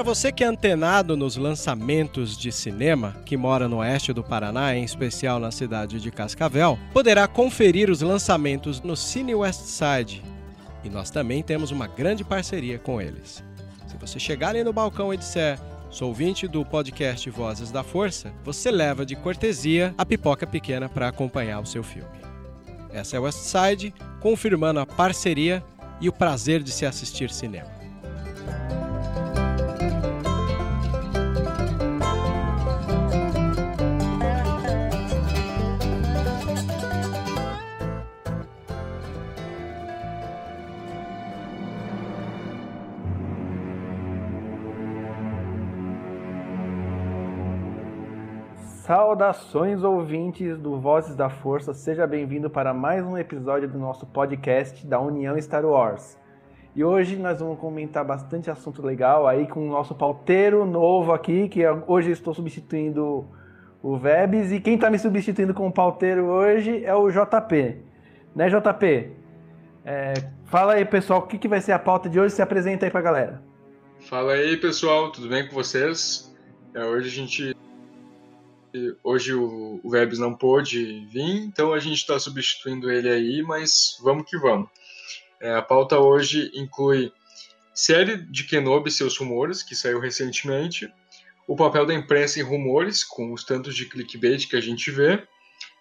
Para você que é antenado nos lançamentos de cinema, que mora no oeste do Paraná, em especial na cidade de Cascavel, poderá conferir os lançamentos no Cine Westside. E nós também temos uma grande parceria com eles. Se você chegar ali no balcão e disser Sou ouvinte do podcast Vozes da Força. Você leva de cortesia a pipoca pequena para acompanhar o seu filme. Essa é Westside, confirmando a parceria e o prazer de se assistir cinema. Saudações ouvintes do Vozes da Força, seja bem-vindo para mais um episódio do nosso podcast da União Star Wars. E hoje nós vamos comentar bastante assunto legal aí com o nosso pauteiro novo aqui, que hoje estou substituindo o Vebs, e quem está me substituindo como pauteiro hoje é o JP. Né, JP? É, fala aí, pessoal, o que, que vai ser a pauta de hoje? Se apresenta aí para a galera. Fala aí, pessoal, tudo bem com vocês? É, hoje a gente Hoje o, o Vebs não pôde vir, então a gente está substituindo ele aí, mas vamos que vamos. É, a pauta hoje inclui série de Kenobi e seus rumores, que saiu recentemente, o papel da imprensa em rumores, com os tantos de clickbait que a gente vê,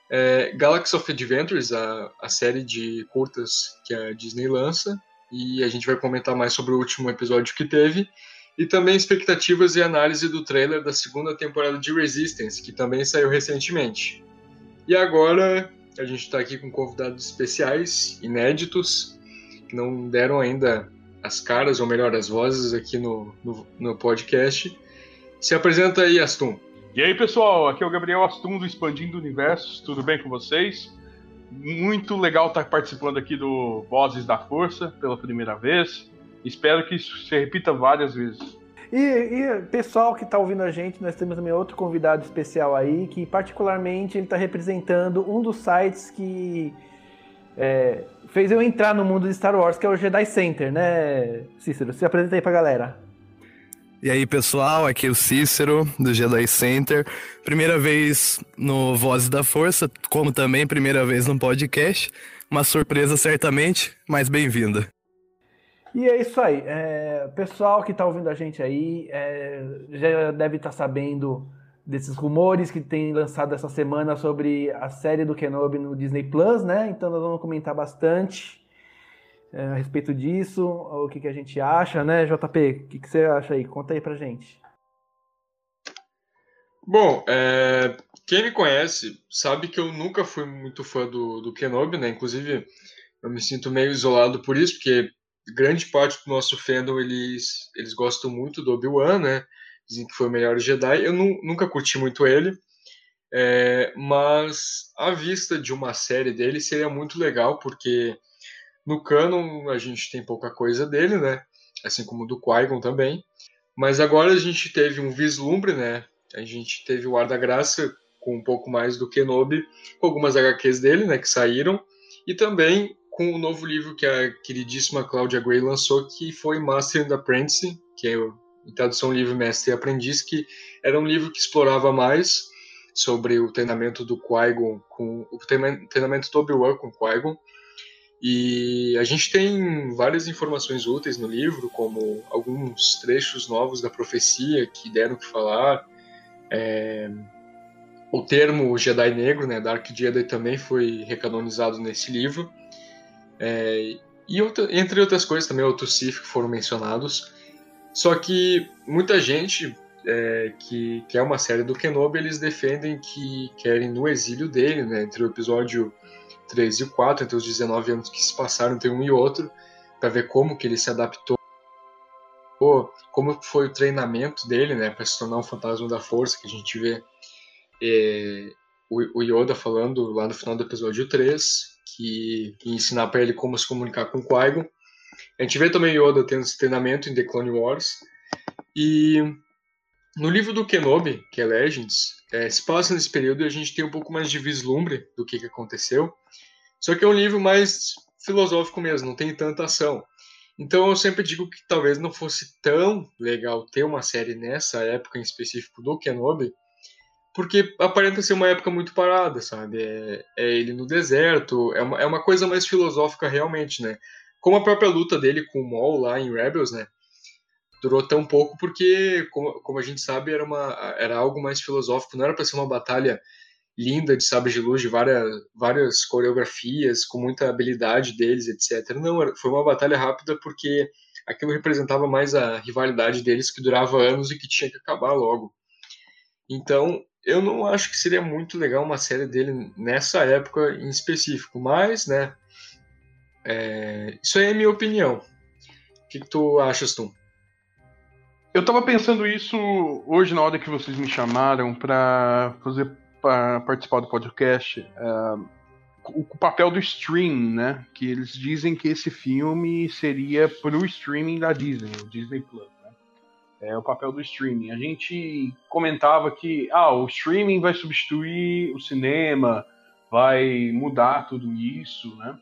é, Galaxy of Adventures, a, a série de curtas que a Disney lança, e a gente vai comentar mais sobre o último episódio que teve, e também expectativas e análise do trailer da segunda temporada de Resistance, que também saiu recentemente. E agora a gente está aqui com convidados especiais, inéditos, que não deram ainda as caras, ou melhor, as vozes aqui no, no, no podcast. Se apresenta aí, Astum. E aí, pessoal, aqui é o Gabriel Astum do Expandindo Universos, tudo bem com vocês? Muito legal estar participando aqui do Vozes da Força pela primeira vez. Espero que isso se repita várias vezes. E, e pessoal que está ouvindo a gente, nós temos também outro convidado especial aí, que particularmente ele está representando um dos sites que é, fez eu entrar no mundo de Star Wars, que é o Jedi Center, né, Cícero? Se apresenta aí pra galera. E aí, pessoal, aqui é o Cícero, do Jedi Center. Primeira vez no Vozes da Força, como também primeira vez no podcast. Uma surpresa, certamente, mas bem-vinda. E é isso aí. É, pessoal que está ouvindo a gente aí é, já deve estar tá sabendo desses rumores que tem lançado essa semana sobre a série do Kenobi no Disney Plus, né? Então nós vamos comentar bastante é, a respeito disso, o que, que a gente acha, né, JP? O que, que você acha aí? Conta aí pra gente. Bom, é, quem me conhece sabe que eu nunca fui muito fã do, do Kenobi, né? Inclusive, eu me sinto meio isolado por isso, porque grande parte do nosso fandom eles, eles gostam muito do Obi-Wan, né? Dizem que foi o melhor Jedi. Eu nu, nunca curti muito ele, é, mas a vista de uma série dele seria muito legal, porque no canon a gente tem pouca coisa dele, né? Assim como do Qui-Gon também. Mas agora a gente teve um vislumbre, né? A gente teve o Ar da Graça com um pouco mais do Kenobi, com algumas HQs dele, né, que saíram, e também com o novo livro que a queridíssima Claudia Gray lançou, que foi Master and Apprentice, que é em tradução livre Mestre e Aprendiz, que era um livro que explorava mais sobre o treinamento do Qui-Gon com o treinamento do Obi-Wan com Qui-Gon. E a gente tem várias informações úteis no livro, como alguns trechos novos da profecia que deram que falar. É... O termo Jedi Negro, né, Dark Jedi, também foi recanonizado nesse livro. É, e outra, entre outras coisas também outros Sith que foram mencionados. Só que muita gente é, que, que é uma série do Kenobi, eles defendem que querem no exílio dele, né, entre o episódio 3 e o 4, entre os 19 anos que se passaram entre um e outro, para ver como que ele se adaptou, como foi o treinamento dele, né, para se tornar um fantasma da força, que a gente vê é, o, o Yoda falando lá no final do episódio 3, que, que ensinar para ele como se comunicar com Qui-Gon. A gente vê também Yoda tendo esse treinamento em The Clone Wars. E no livro do Kenobi, que é Legends, é, se passa nesse período e a gente tem um pouco mais de vislumbre do que, que aconteceu. Só que é um livro mais filosófico mesmo, não tem tanta ação. Então eu sempre digo que talvez não fosse tão legal ter uma série nessa época em específico do Kenobi, porque aparenta ser uma época muito parada, sabe? É, é, ele no deserto, é uma, é uma coisa mais filosófica realmente, né? Como a própria luta dele com o Maul lá em Rebels, né? Durou tão pouco porque, como, como a gente sabe, era, uma, era algo mais filosófico, não era para ser uma batalha linda de sabres de luz, de várias, várias coreografias, com muita habilidade deles, etc. Não, foi uma batalha rápida porque aquilo representava mais a rivalidade deles que durava anos e que tinha que acabar logo. Então, eu não acho que seria muito legal uma série dele nessa época em específico, mas, né, é, isso aí é minha opinião. O que, que tu achas, Tom? Eu tava pensando isso hoje na hora que vocês me chamaram para fazer para participar do podcast. Uh, o, o, papel do stream, né? Que eles dizem que esse filme seria pro streaming da Disney, o Disney Plus é o papel do streaming. A gente comentava que ah, o streaming vai substituir o cinema, vai mudar tudo isso, né?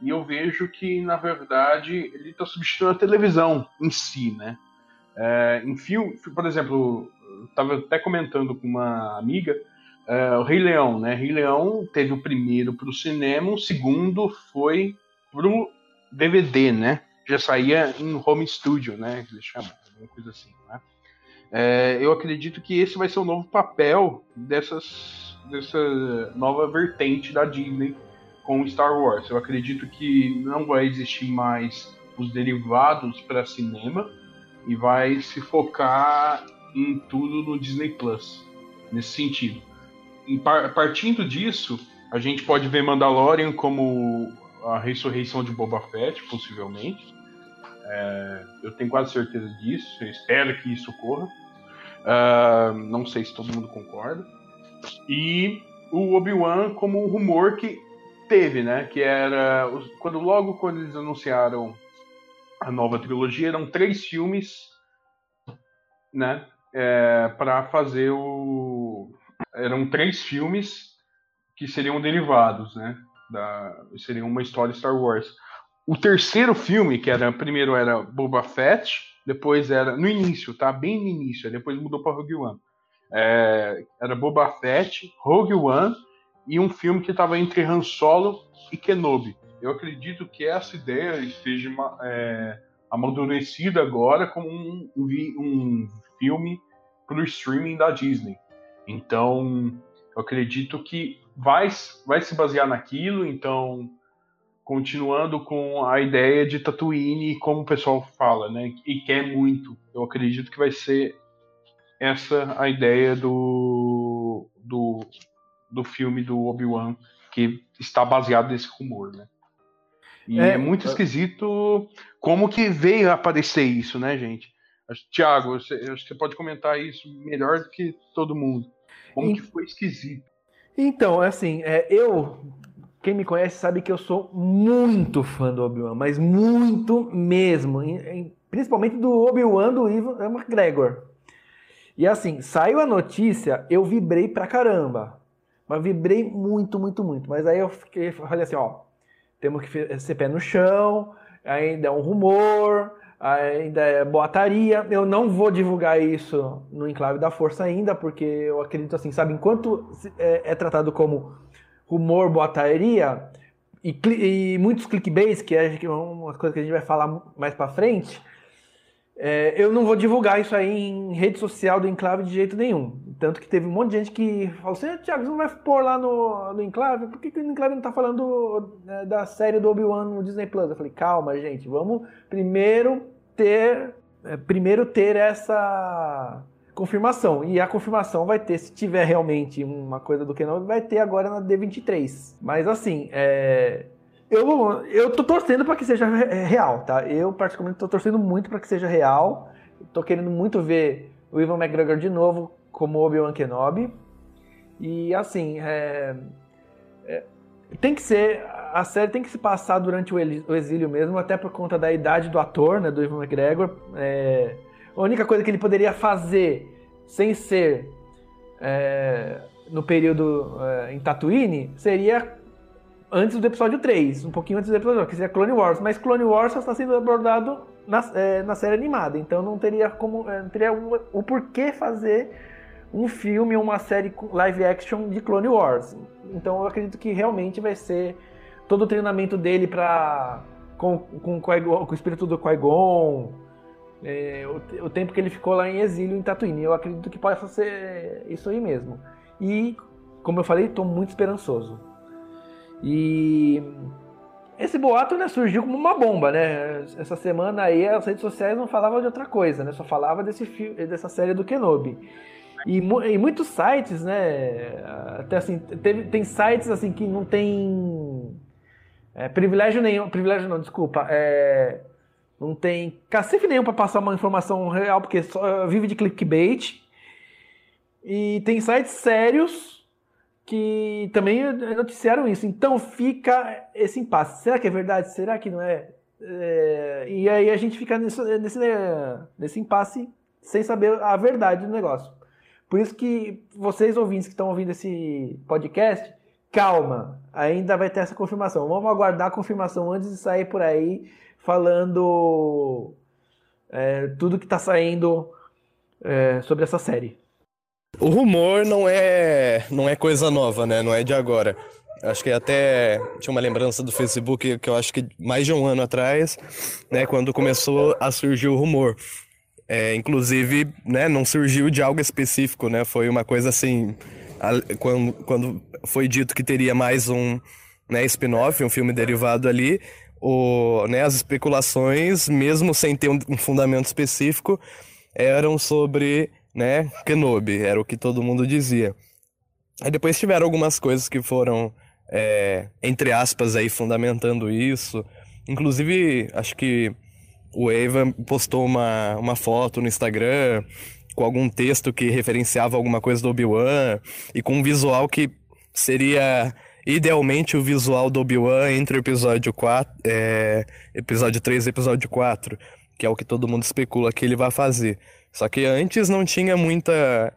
E eu vejo que, na verdade, ele está substituindo a televisão em si, né? É, em filme, por exemplo, estava até comentando com uma amiga, é, o Rei Leão, né? Rei Leão teve o primeiro para o cinema, o segundo foi para o DVD, né? Já saía em home studio, né? Que eles chamam alguma coisa assim. Né? É, eu acredito que esse vai ser o novo papel dessas, dessa nova vertente da Disney com Star Wars. Eu acredito que não vai existir mais os derivados para cinema e vai se focar em tudo no Disney Plus, nesse sentido. E partindo disso, a gente pode ver Mandalorian como a ressurreição de Boba Fett, possivelmente. É, eu tenho quase certeza disso, eu espero que isso ocorra. Uh, não sei se todo mundo concorda. E o Obi-Wan como um rumor que teve, né? Que era quando logo quando eles anunciaram a nova trilogia, eram três filmes, né? É, para fazer o eram três filmes que seriam derivados, né? Da, seriam uma história Star Wars. O terceiro filme, que era primeiro era Boba Fett, depois era no início, tá? Bem no início, depois mudou para Rogue One. É, era Boba Fett, Rogue One e um filme que estava entre Han Solo e Kenobi. Eu acredito que essa ideia esteja é, amadurecida agora como um, um, filme para o streaming da Disney. Então, eu acredito que vai, vai se basear naquilo. Então, continuando com a ideia de Tatooine, como o pessoal fala, né? E quer muito. Eu acredito que vai ser essa a ideia do, do, do filme do Obi-Wan, que está baseado nesse rumor, né? E é, é muito esquisito como que veio a aparecer isso, né, gente? Tiago, acho que você pode comentar isso melhor do que todo mundo. Como que foi esquisito. Então, assim, é, eu quem me conhece sabe que eu sou muito fã do Obi-Wan, mas muito mesmo. Principalmente do Obi-Wan do Ivan McGregor. E assim, saiu a notícia, eu vibrei pra caramba. Mas vibrei muito, muito, muito. Mas aí eu fiquei, falei assim, ó, temos que ser pé no chão, ainda é um rumor, ainda é boataria. Eu não vou divulgar isso no Enclave da Força ainda, porque eu acredito assim, sabe, enquanto é, é tratado como rumor, boataria e, e muitos clickbaits, que é uma coisa que a gente vai falar mais para frente, é, eu não vou divulgar isso aí em rede social do Enclave de jeito nenhum. Tanto que teve um monte de gente que falou assim, ah, Thiago, você não vai pôr lá no, no Enclave? Por que, que o Enclave não tá falando né, da série do Obi-Wan no Disney Plus? Eu falei, calma, gente, vamos primeiro ter, é, primeiro ter essa confirmação. E a confirmação vai ter, se tiver realmente uma coisa do Kenobi, vai ter agora na D23. Mas assim, é... eu, eu tô torcendo para que seja real, tá? Eu particularmente tô torcendo muito para que seja real. Tô querendo muito ver o Ivan McGregor de novo como Obi-Wan Kenobi. E assim, é... É... tem que ser a série tem que se passar durante o exílio mesmo, até por conta da idade do ator, né, do Ivan McGregor. É, a única coisa que ele poderia fazer sem ser é, no período é, em Tatooine seria antes do episódio 3, um pouquinho antes do episódio 2, que seria Clone Wars. Mas Clone Wars só está sendo abordado na, é, na série animada, então não teria como é, não teria o, o porquê fazer um filme ou uma série live action de Clone Wars. Então eu acredito que realmente vai ser todo o treinamento dele para com, com, com, o espírito do Qui-Gon, é, o, o, tempo que ele ficou lá em exílio em Tatooine. Eu acredito que possa ser isso aí mesmo. E, como eu falei, estou muito esperançoso. E esse boato né, surgiu como uma bomba, né? Essa semana aí as redes sociais não falavam de outra coisa, né? Só falava desse dessa série do Kenobi. E, e, muitos sites, né? Até assim, teve, tem sites assim que não tem é, privilégio nenhum, privilégio não, desculpa, é, não tem cacife nenhum para passar uma informação real, porque só vive de clickbait. E tem sites sérios que também noticiaram isso. Então fica esse impasse. Será que é verdade? Será que não é? é e aí a gente fica nesse, nesse, nesse impasse sem saber a verdade do negócio. Por isso que vocês ouvintes que estão ouvindo esse podcast, calma, ainda vai ter essa confirmação. Vamos aguardar a confirmação antes de sair por aí falando é, tudo que está saindo é, sobre essa série. O rumor não é não é coisa nova, né? Não é de agora. Acho que até tinha uma lembrança do Facebook que eu acho que mais de um ano atrás, né, quando começou a surgir o rumor. É, inclusive, né, não surgiu de algo específico, né? Foi uma coisa assim, quando, quando foi dito que teria mais um né, spin-off, um filme derivado ali, o, né, as especulações, mesmo sem ter um, fundamento específico, eram sobre né, Kenobi, era o que todo mundo dizia. Aí depois tiveram algumas coisas que foram, é, entre aspas, aí fundamentando isso. Inclusive, acho que o Eva postou uma, uma foto no Instagram com algum texto que referenciava alguma coisa do Obi-Wan e com um visual que seria idealmente o visual do Obi-Wan entre o episódio 4, é, episódio 3 e episódio 4, que é o que todo mundo especula que ele vai fazer. Só que antes não tinha muita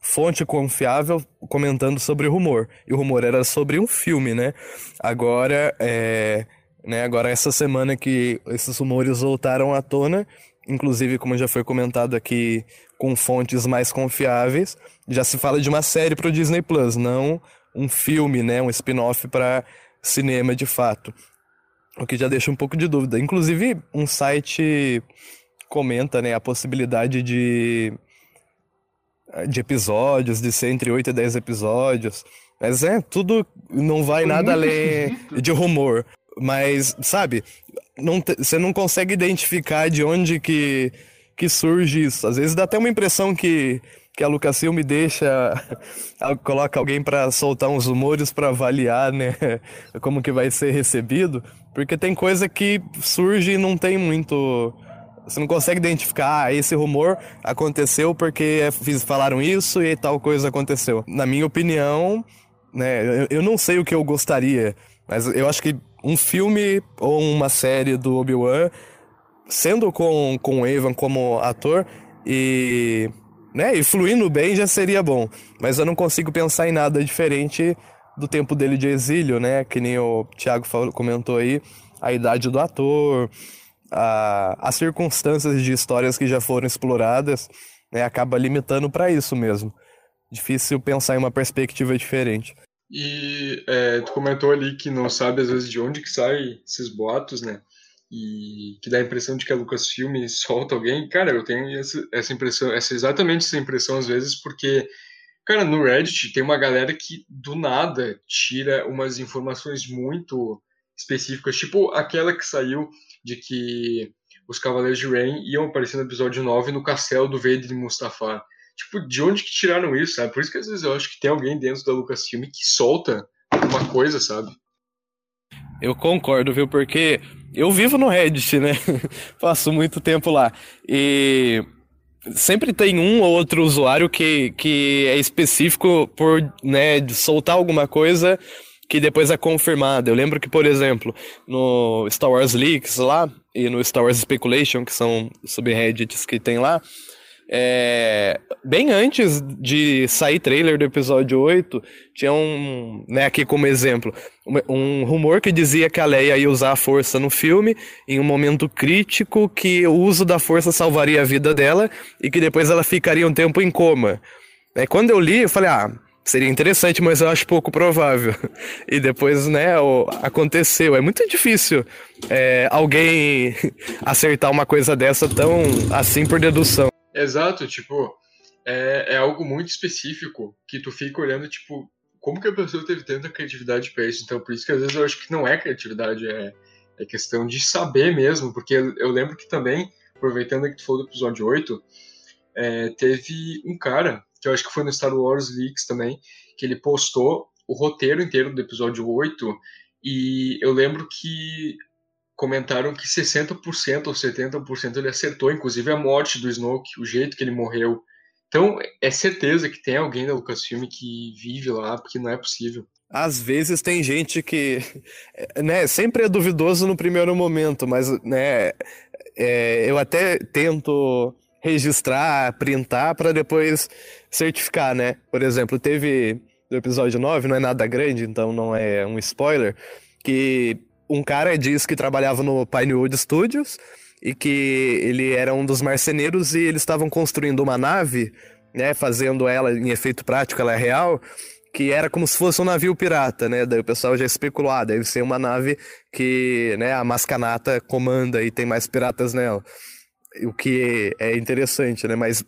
fonte confiável comentando sobre o rumor. E o rumor era sobre um filme, né? Agora, é, né, agora essa semana que esses rumores voltaram à tona, inclusive como já foi comentado aqui com fontes mais confiáveis, já se fala de uma série para o Disney Plus, não um filme, né, um spin-off para cinema de fato. O que já deixa um pouco de dúvida. Inclusive, um site comenta, né, a possibilidade de de episódios, de ser entre 8 e 10 episódios. Mas é, tudo não vai Foi nada além de rumor. Mas, sabe, não você não consegue identificar de onde que que surge isso. Às vezes dá até uma impressão que, que a Lucasfilm me deixa, coloca alguém para soltar uns rumores para avaliar, né, como que vai ser recebido, porque tem coisa que surge e não tem muito você não consegue identificar, ah, esse rumor aconteceu porque falaram isso e tal coisa aconteceu. Na minha opinião, né, eu não sei o que eu gostaria, mas eu acho que um filme ou uma série do Obi-Wan sendo com, com o Evan como ator e, né, e fluindo bem já seria bom. Mas eu não consigo pensar em nada diferente do tempo dele de exílio, né? Que nem o Thiago falou, comentou aí, a idade do ator, a, as circunstâncias de histórias que já foram exploradas, né? Acaba limitando para isso mesmo. Difícil pensar em uma perspectiva diferente. E é, tu comentou ali que não sabe às vezes de onde que saem esses boatos, né? E que dá a impressão de que a Lucasfilm solta alguém, cara, eu tenho essa, essa impressão, essa exatamente essa impressão às vezes, porque, cara, no Reddit tem uma galera que do nada tira umas informações muito específicas, tipo aquela que saiu de que os Cavaleiros de Rain iam aparecer no episódio 9 no castelo do Vader e Mustafar. tipo, de onde que tiraram isso, sabe? Por isso que às vezes eu acho que tem alguém dentro da Lucasfilm que solta uma coisa, sabe? Eu concordo, viu? Porque eu vivo no Reddit, né? Passo muito tempo lá. E sempre tem um ou outro usuário que, que é específico por né, soltar alguma coisa que depois é confirmada. Eu lembro que, por exemplo, no Star Wars Leaks lá e no Star Wars Speculation, que são subreddits que tem lá, é, bem antes de sair trailer do episódio 8, tinha um, né, aqui como exemplo, um, um, rumor que dizia que a Leia ia usar a força no filme em um momento crítico que o uso da força salvaria a vida dela e que depois ela ficaria um tempo em coma. É, quando eu li, eu falei, ah, seria interessante, mas eu acho pouco provável. E depois, né, aconteceu. É muito difícil é, alguém acertar uma coisa dessa tão assim por dedução. Exato, tipo, é, é algo muito específico que tu fica olhando, tipo, como que a pessoa teve tanta criatividade para isso? Então, por isso que às vezes eu acho que não é criatividade, é, é questão de saber mesmo, porque eu lembro que também, aproveitando que tu falou do episódio 8, é, teve um cara, que eu acho que foi no Star Wars Leaks também, que ele postou o roteiro inteiro do episódio 8, e eu lembro que comentaram que 60% ou 70% ele acertou, inclusive a morte do Snoke, o jeito que ele morreu. Então, é certeza que tem alguém da Lucasfilm que vive lá, porque não é possível. Às vezes tem gente que, né, sempre é duvidoso no primeiro momento, mas, né, é, eu até tento registrar, printar para depois certificar, né? Por exemplo, teve no episódio 9, não é nada grande, então não é um spoiler, que um cara diz que trabalhava no Pinewood Studios e que ele era um dos marceneiros e eles estavam construindo uma nave, né, fazendo ela em efeito prático, ela é real, que era como se fosse um navio pirata, né? Daí o pessoal já especulou, ah, deve ser uma nave que, né, a Mascanata comanda e tem mais piratas nela. O que é interessante, né? Mas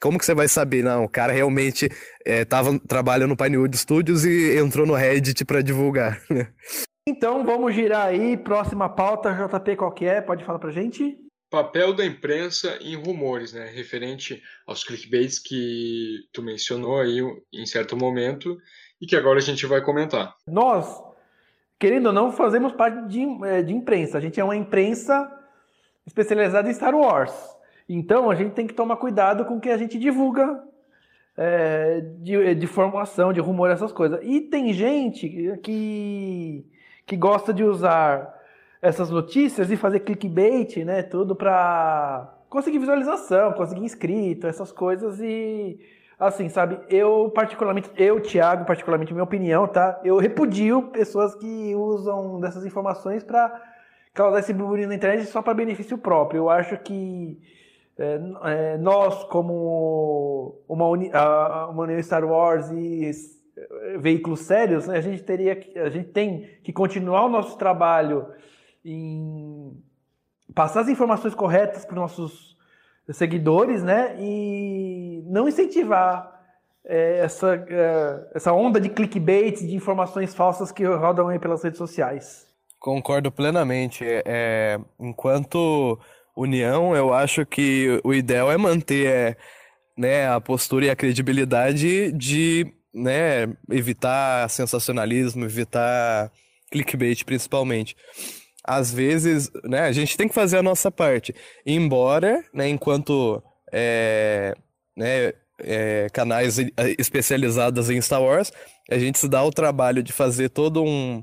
como que você vai saber? Não, o cara realmente é, trabalhando no Pinewood Studios e entrou no Reddit para divulgar, né? Então vamos girar aí, próxima pauta, JP, qual que é? Pode falar pra gente? Papel da imprensa em rumores, né? Referente aos clickbaits que tu mencionou aí em certo momento e que agora a gente vai comentar. Nós, querendo ou não, fazemos parte de, é, de imprensa. A gente é uma imprensa especializada em Star Wars. Então a gente tem que tomar cuidado com o que a gente divulga é, de, de formação, de rumor, essas coisas. E tem gente que que gosta de usar essas notícias e fazer clickbait, né, tudo para conseguir visualização, conseguir inscrito, essas coisas e assim, sabe, eu particularmente, eu, Thiago, particularmente minha opinião, tá? Eu repudio pessoas que usam dessas informações para causar esse burburinho na internet só para benefício próprio. Eu acho que é, é, nós, como uma, uni, a, uma União Star Wars e veículos sérios, né, a gente teria a gente tem que continuar o nosso trabalho em passar as informações corretas para os nossos seguidores, né, e não incentivar é, essa, é, essa onda de clickbait, de informações falsas que rodam aí pelas redes sociais. Concordo plenamente. É, enquanto união, eu acho que o ideal é manter é, né, a postura e a credibilidade de né, evitar sensacionalismo, evitar clickbait principalmente. Às vezes, né, a gente tem que fazer a nossa parte. Embora, né, enquanto é, né, é, canais especializados em Star Wars, a gente se dá o trabalho de fazer todo um,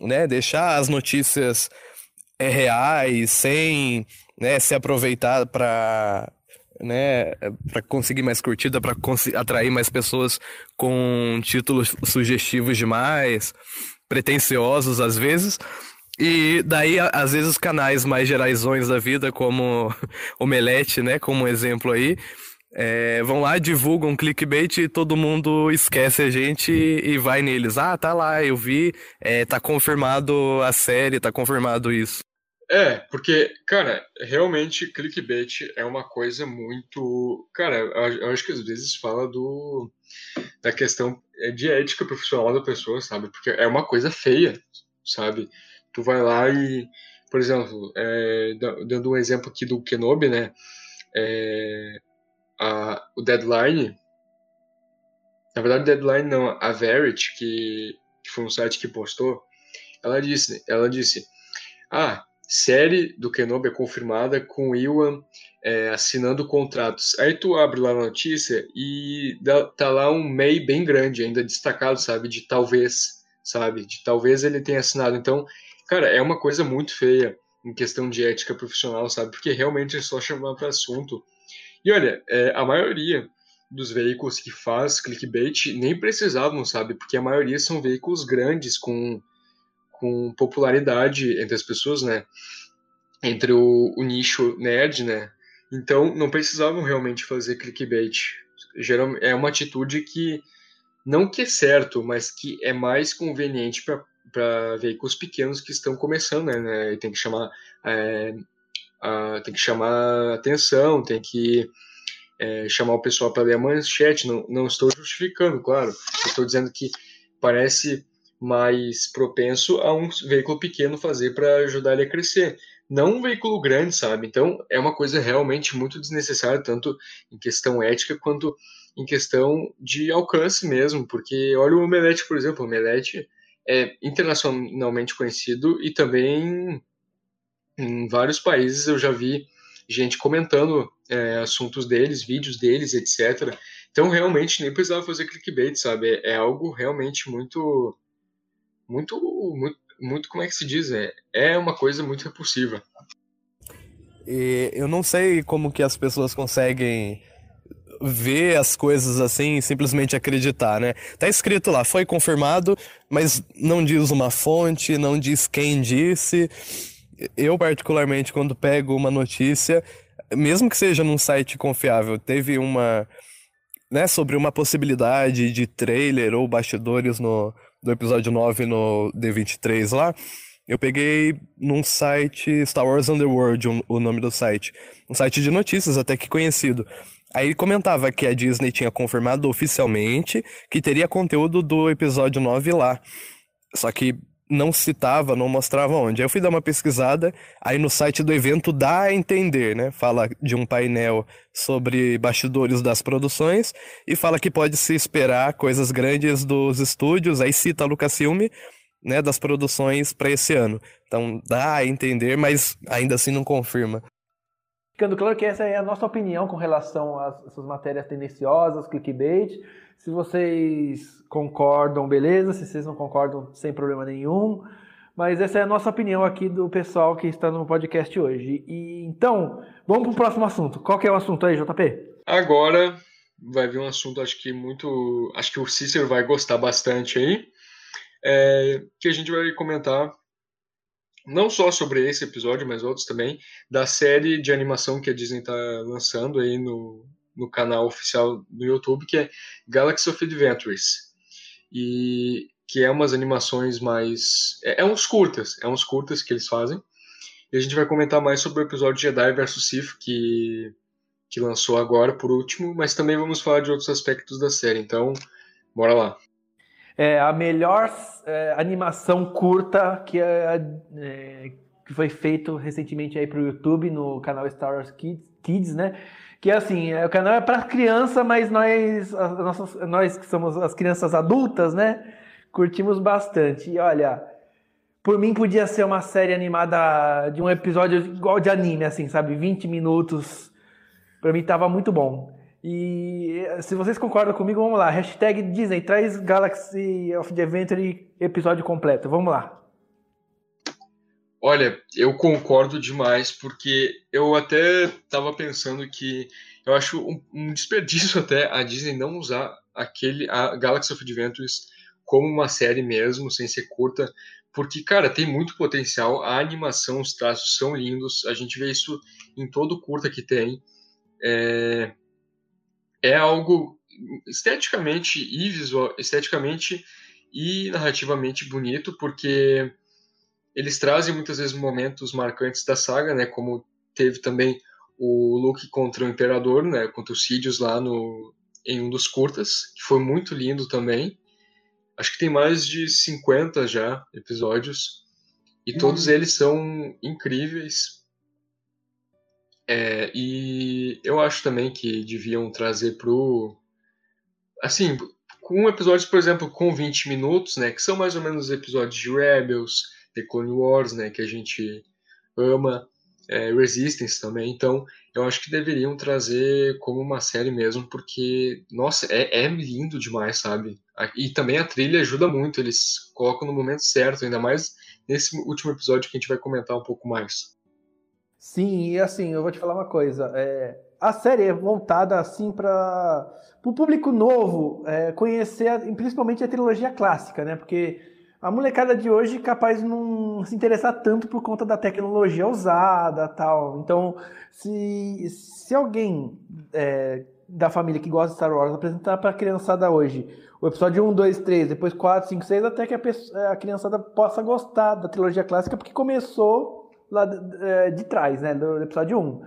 né, deixar as notícias é, reais, sem né, se aproveitar para né, para conseguir mais curtida, para atrair mais pessoas com títulos sugestivos demais, pretensiosos às vezes. E daí, às vezes, os canais mais geraisões da vida, como Omelete, né, como exemplo aí, é, vão lá, divulgam clickbait e todo mundo esquece a gente e, vai neles. Ah, tá lá, eu vi, é, tá confirmado a série, tá confirmado isso. É, porque, cara, realmente clickbait é uma coisa muito. Cara, eu acho que às vezes fala do da questão é, de ética profissional da pessoa, sabe? Porque é uma coisa feia, sabe? Tu vai lá e, por exemplo, é, dando um exemplo aqui do Kenobi, né? É, a, o Deadline, na verdade, Deadline não, a Verity, que, que foi um site que postou, ela disse, ela disse, ah, série do Kenobi é confirmada com Iwan é, assinando contratos. Aí tu abre lá a notícia e dá, tá lá um MEI bem grande, ainda destacado, sabe, de talvez, sabe, de talvez ele tenha assinado. Então, cara, é uma coisa muito feia em questão de ética profissional, sabe, porque realmente é só chamar para assunto. E olha, é, a maioria dos veículos que faz clickbait nem precisavam, sabe, porque a maioria são veículos grandes com com popularidade entre as pessoas, né? Entre o, o nicho nerd, né? Então, não precisavam realmente fazer clickbait. É uma atitude que, não que é certo, mas que é mais conveniente para veículos pequenos que estão começando, né? né? Tem que chamar, é, tem que chamar atenção, tem que é, chamar o pessoal para ler a manchete. Não, não estou justificando, claro. Estou dizendo que parece mais propenso a um veículo pequeno fazer para ajudar ele a crescer. Não um veículo grande, sabe? Então é uma coisa realmente muito desnecessária, tanto em questão ética quanto em questão de alcance mesmo, porque olha o Omelete, por exemplo, o Omelete é internacionalmente conhecido e também em vários países eu já vi gente comentando é, assuntos deles, vídeos deles, etc. Então realmente nem precisava fazer clickbait, sabe? É, é algo realmente muito muito, muito, muito como é que se diz? É, é uma coisa muito repulsiva. E eu não sei como que as pessoas conseguem ver as coisas assim e simplesmente acreditar, né? Tá escrito lá, foi confirmado, mas não diz uma fonte, não diz quem disse. Eu, particularmente, quando pego uma notícia, mesmo que seja num site confiável, teve uma. Né, sobre uma possibilidade de trailer ou bastidores no, do episódio 9 no D23 lá, eu peguei num site Star Wars Underworld, um, o nome do site. Um site de notícias até que conhecido. Aí comentava que a Disney tinha confirmado oficialmente que teria conteúdo do episódio 9 lá. Só que não citava, não mostrava onde. Aí eu fui dar uma pesquisada, aí no site do evento dá a entender, né? Fala de um painel sobre bastidores das produções e fala que pode se esperar coisas grandes dos estúdios, aí cita a Lucasfilm, né, das produções para esse ano. Então dá a entender, mas ainda assim não confirma. Ficando claro que essa é a nossa opinião com relação a essas matérias tendenciosas, clickbait. Se vocês concordam, beleza. Se vocês não concordam, sem problema nenhum. Mas essa é a nossa opinião aqui do pessoal que está no podcast hoje. E então, vamos para o próximo assunto. Qual que é o assunto aí, JP? Agora vai vir um assunto, acho que muito. Acho que o Cícero vai gostar bastante aí. É, que a gente vai comentar não só sobre esse episódio, mas outros também, da série de animação que a Disney está lançando aí no, no canal oficial do YouTube, que é Galaxy of Adventures. E que é umas animações mais. É, é, uns curtas, é uns curtas que eles fazem. E a gente vai comentar mais sobre o episódio Jedi vs Sith, que, que lançou agora por último, mas também vamos falar de outros aspectos da série. Então, bora lá. É a melhor é, animação curta que, é, é, que foi feito recentemente aí para o YouTube no canal Star Wars Kids, né? que assim, é, o canal é para criança, mas nós, nós que somos as crianças adultas, né, curtimos bastante. E olha, por mim podia ser uma série animada de um episódio igual de anime, assim, sabe, 20 minutos. Para mim tava muito bom. E se vocês concordam comigo, vamos lá. Hashtag Disney, traz Galaxy of the Adventure episódio completo. Vamos lá. Olha, eu concordo demais, porque eu até estava pensando que eu acho um, um, desperdício até a Disney não usar aquele a Galaxy of Adventures como uma série mesmo, sem ser curta, porque, cara, tem muito potencial, a animação, os traços são lindos, a gente vê isso em todo curta que tem. É, é algo esteticamente e visual, esteticamente e narrativamente bonito, porque eles trazem muitas vezes momentos marcantes da saga, né? Como teve também o Luke contra o Imperador, né? Contra os Sidious lá no, em um dos curtas, que foi muito lindo também. Acho que tem mais de 50 já episódios. E hum. todos eles são incríveis. É, e eu acho também que deviam trazer pro. Assim, com episódios, por exemplo, com 20 minutos, né? Que são mais ou menos os episódios de Rebels, The Clone Wars, né? Que a gente ama. É, Resistance também. Então, eu acho que deveriam trazer como uma série mesmo, porque, nossa, é, é lindo demais, sabe? E também a trilha ajuda muito, eles colocam no momento certo, ainda mais nesse último episódio que a gente vai comentar um pouco mais. Sim, e assim, eu vou te falar uma coisa. É, a série é voltada assim para o público novo é, conhecer, principalmente a trilogia clássica, né? Porque a molecada de hoje é capaz não se interessar tanto por conta da tecnologia usada tal. Então, se, se alguém é, da família que gosta de Star Wars apresentar para a criançada hoje o episódio 1, 2, 3, depois 4, 5, 6, até que a, pessoa, a criançada possa gostar da trilogia clássica, porque começou lá de, é, de trás, né, do episódio 1.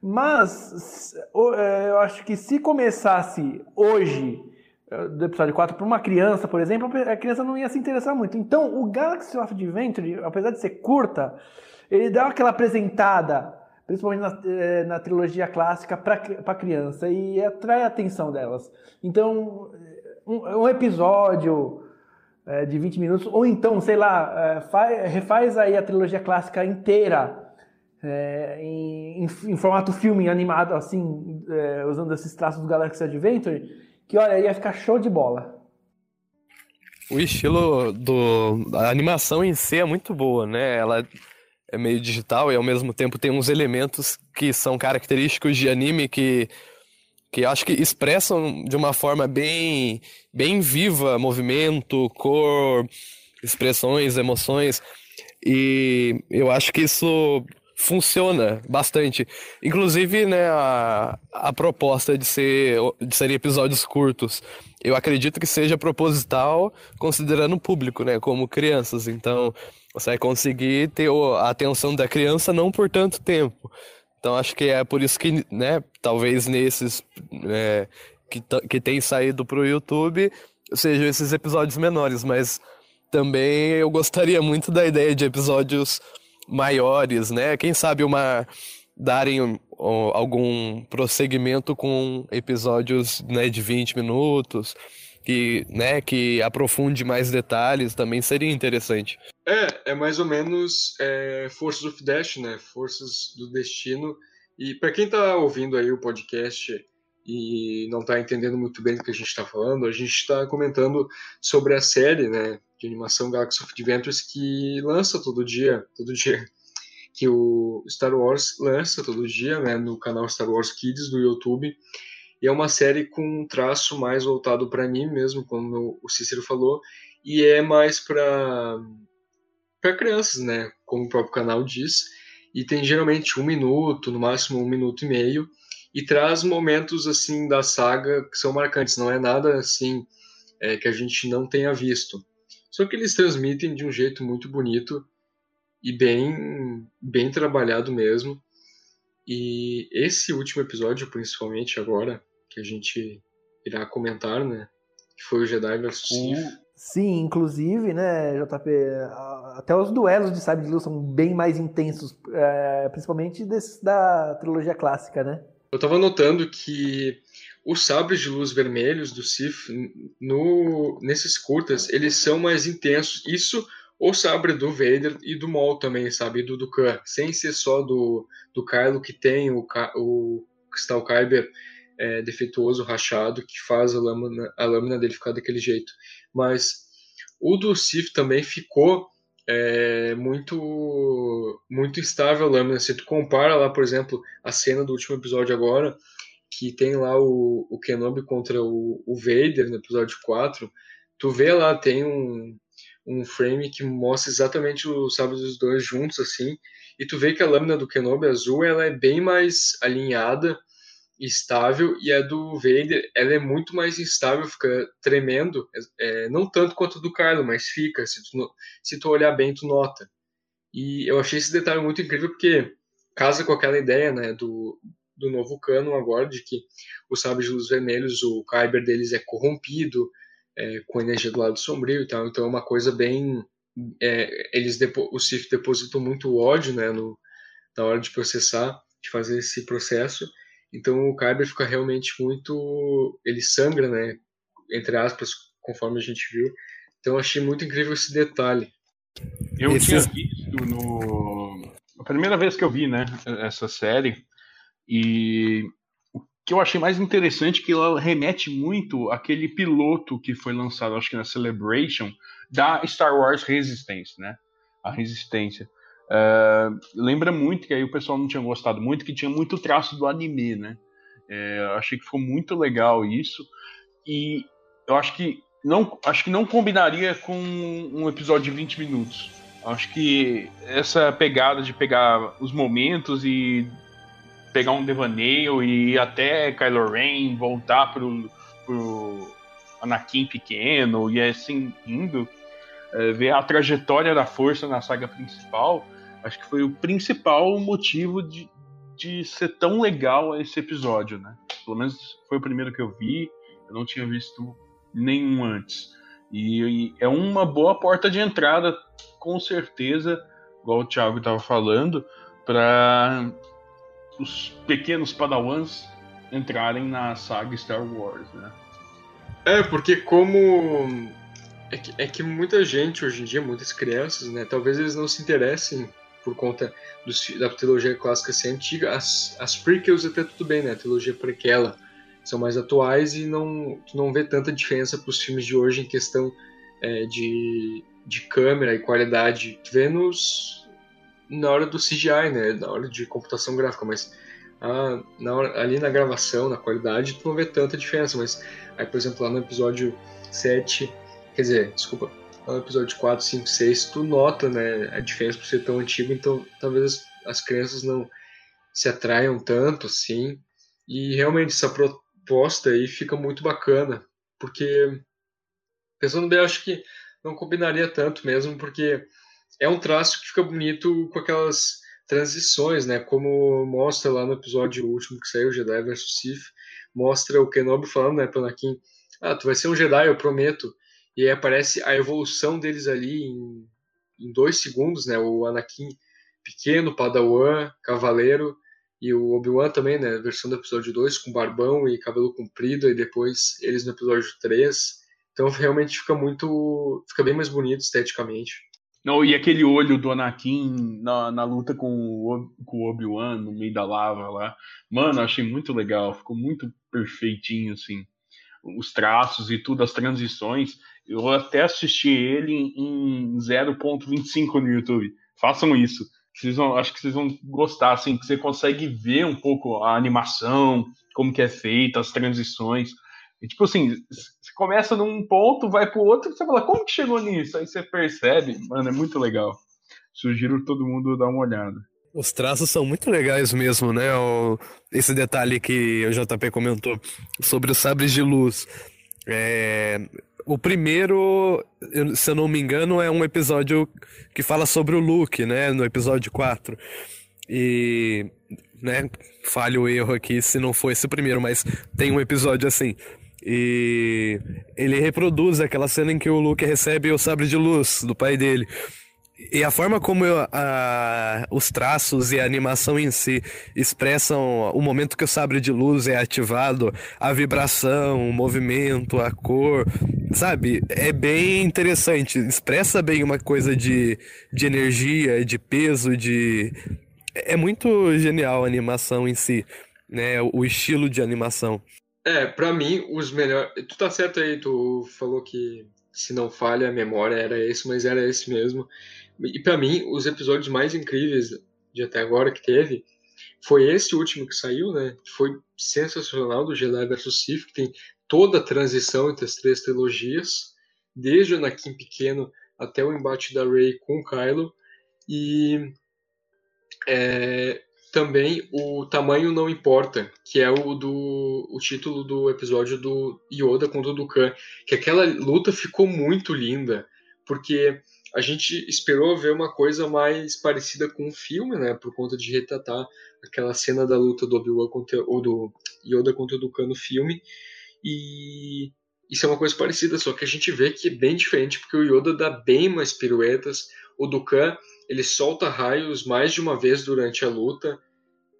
Mas é, eu acho que se começasse hoje, é, do episódio 4, para uma criança, por exemplo, a criança não ia se interessar muito. Então, o Galaxy of Adventure, apesar de ser curta, ele dá aquela apresentada, principalmente na, na trilogia clássica, para a criança e atrai a atenção delas. Então, um, um episódio é, de 20 minutos, ou então, sei lá, é, faz, refaz aí a trilogia clássica inteira é, em, em, formato filme animado, assim, é, usando esses traços do Galaxy Adventure, que olha, ia ficar show de bola. O estilo do. Animação em si é muito boa, né? Ela é meio digital e ao mesmo tempo tem uns elementos que são característicos de anime que que acho que expressam de uma forma bem, bem viva movimento, cor, expressões, emoções. E eu acho que isso funciona bastante. Inclusive, né, a, a proposta de, ser, de serem episódios curtos, eu acredito que seja proposital considerando o público, né, como crianças. Então, você vai conseguir ter a atenção da criança não por tanto tempo. Então acho que é por isso que, né, talvez nesses é, que, que tem saído pro YouTube sejam esses episódios menores, mas também eu gostaria muito da ideia de episódios maiores, né? Quem sabe uma darem algum prosseguimento com episódios né, de 20 minutos, que, né, que aprofunde mais detalhes, também seria interessante. É, é mais ou menos é, Forças of Dash, né? Forças do Destino. E para quem está ouvindo aí o podcast e não está entendendo muito bem do que a gente está falando, a gente está comentando sobre a série, né, de animação Galaxy of Adventures que lança todo dia, todo dia, que o Star Wars lança todo dia, né, no canal Star Wars Kids do YouTube. E é uma série com um traço mais voltado para mim mesmo, como o Cícero falou, e é mais para para crianças, né? Como o próprio canal diz. E tem geralmente um minuto, no máximo um minuto e meio, e traz momentos assim da saga que são marcantes. Não é nada assim é, que a gente não tenha visto. Só que eles transmitem de um jeito muito bonito e bem bem trabalhado mesmo. E esse último episódio, principalmente agora, que a gente irá comentar, né? Que foi o Jedi vs Sith. Sim, inclusive, né, JP, até os duelos de sabre de luz são bem mais intensos, é, principalmente desses da trilogia clássica, né? Eu tava notando que os sabres de luz vermelhos do Sith, no, nesses curtas, eles são mais intensos. Isso o sabre do Vader e do Maul também, sabe? Do Dukan, sem ser só do, do Kylo que tem o, o Crystal Kyber é, defeituoso, rachado, que faz a lâmina, a lâmina dele ficar daquele jeito. Mas o do Sif também ficou é, muito muito instável a lâmina. Se tu compara lá, por exemplo, a cena do último episódio agora, que tem lá o, o Kenobi contra o, o Vader no episódio 4, tu vê lá, tem um, um frame que mostra exatamente o sábio dos dois juntos, assim, e tu vê que a lâmina do Kenobi azul ela é bem mais alinhada estável e a do Vader ela é muito mais instável, fica tremendo, é, não tanto quanto a do Kylo, mas fica, se tu, se tu olhar bem tu nota. E eu achei esse detalhe muito incrível porque casa com aquela ideia né, do, do novo canon agora, de que os sabres de luz vermelhos, o kyber deles é corrompido, é, com energia do lado sombrio e tal, então é uma coisa bem... É, eles o Sith depositam muito ódio né, no, na hora de processar, de fazer esse processo. Então o Kyber fica realmente muito. Ele sangra, né? Entre aspas, conforme a gente viu. Então eu achei muito incrível esse detalhe. Eu esse... tinha visto no. A primeira vez que eu vi, né, essa série, e o que eu achei mais interessante é que ela remete muito àquele piloto que foi lançado, acho que na Celebration, da Star Wars Resistance, né? A Resistência. Uh, lembra muito que aí o pessoal não tinha gostado muito, que tinha muito traço do anime, né? É, achei que ficou muito legal isso. E eu acho que não, acho que não combinaria com um episódio de 20 minutos. Acho que essa pegada de pegar os momentos e pegar um devaneio e ir até Kylo Ren voltar pro, pro Anakin pequeno e assim indo, é, ver a trajetória da força na saga principal, acho que foi o principal motivo de, de ser tão legal esse episódio, né? Pelo menos foi o primeiro que eu vi, eu não tinha visto nenhum antes. E, e é uma boa porta de entrada, com certeza, igual o Thiago estava falando, para os pequenos padawans entrarem na saga Star Wars, né? É, porque como é que, é que muita gente hoje em dia, muitas crianças, né, talvez eles não se interessem por conta do, da trilogia clássica ser antiga. As, as prequels até tudo bem, né? A trilogia prequela são mais atuais e não, tu não vê tanta diferença para os filmes de hoje em questão é, de, de câmera e qualidade. Tu vê nos, na hora do CGI, né? Na hora de computação gráfica, mas ah, na hora, ali na gravação, na qualidade, tu não vê tanta diferença. Mas aí, por exemplo, lá no episódio 7, quer dizer, desculpa, no episódio 4, 5, 6, tu nota né, a diferença por ser tão antigo, então talvez as, as crianças não se atraiam tanto assim. E realmente essa proposta aí fica muito bacana, porque pensando bem, acho que não combinaria tanto mesmo, porque é um traço que fica bonito com aquelas transições, né? Como mostra lá no episódio último que saiu, Jedi vs Sith, mostra o Kenobi falando, né, pro Anakin, ah, tu vai ser um Jedi, eu prometo. E aí aparece a evolução deles ali em, em dois segundos, né? O Anakin pequeno, Padawan, Cavaleiro, e o Obi-Wan também, né? Versão do episódio 2, com barbão e cabelo comprido, e depois eles no episódio 3. Então realmente fica muito. fica bem mais bonito esteticamente. Não, e aquele olho do Anakin na, na luta com o, com o Obi-Wan no meio da lava lá. Mano, achei muito legal, ficou muito perfeitinho, assim. Os traços e tudo, as transições. Eu até assisti ele em 0.25 no YouTube. Façam isso. Vocês vão, acho que vocês vão gostar, assim, que você consegue ver um pouco a animação, como que é feita, as transições. E, tipo assim, você começa num ponto, vai pro outro, você fala, como que chegou nisso? Aí você percebe, mano, é muito legal. Sugiro todo mundo dar uma olhada. Os traços são muito legais mesmo, né? esse detalhe que o JP comentou sobre os sabres de luz. É, o primeiro, se eu não me engano, é um episódio que fala sobre o Luke, né? No episódio 4. E, né, falho o erro aqui se não foi esse primeiro, mas tem um episódio assim. E ele reproduz aquela cena em que o Luke recebe o sabre de luz do pai dele. E a forma como eu, a, os traços e a animação em si expressam o momento que o sabre de luz é ativado, a vibração, o movimento, a cor, sabe? É bem interessante. Expressa bem uma coisa de, de energia, de peso, de. É muito genial a animação em si, né? O estilo de animação. É, para mim, os melhores. Tu tá certo aí, tu falou que se não falha a memória era esse, mas era esse mesmo. E para mim, os episódios mais incríveis de até agora que teve foi esse último que saiu, né? Que foi sensacional do Jedi vs Sith, que tem toda a transição entre as três trilogias, desde o Anakin pequeno até o embate da Rey com o Kylo. E é, também o tamanho não importa, que é o do o título do episódio do Yoda contra o Dukan, que aquela luta ficou muito linda, porque a gente esperou ver uma coisa mais parecida com o filme, né, por conta de retratar aquela cena da luta do Obi-Wan contra ou do Yoda contra o Dukan no filme. E isso é uma coisa parecida, só que a gente vê que é bem diferente, porque o Yoda dá bem mais piruetas, o Dukan ele solta raios mais de uma vez durante a luta,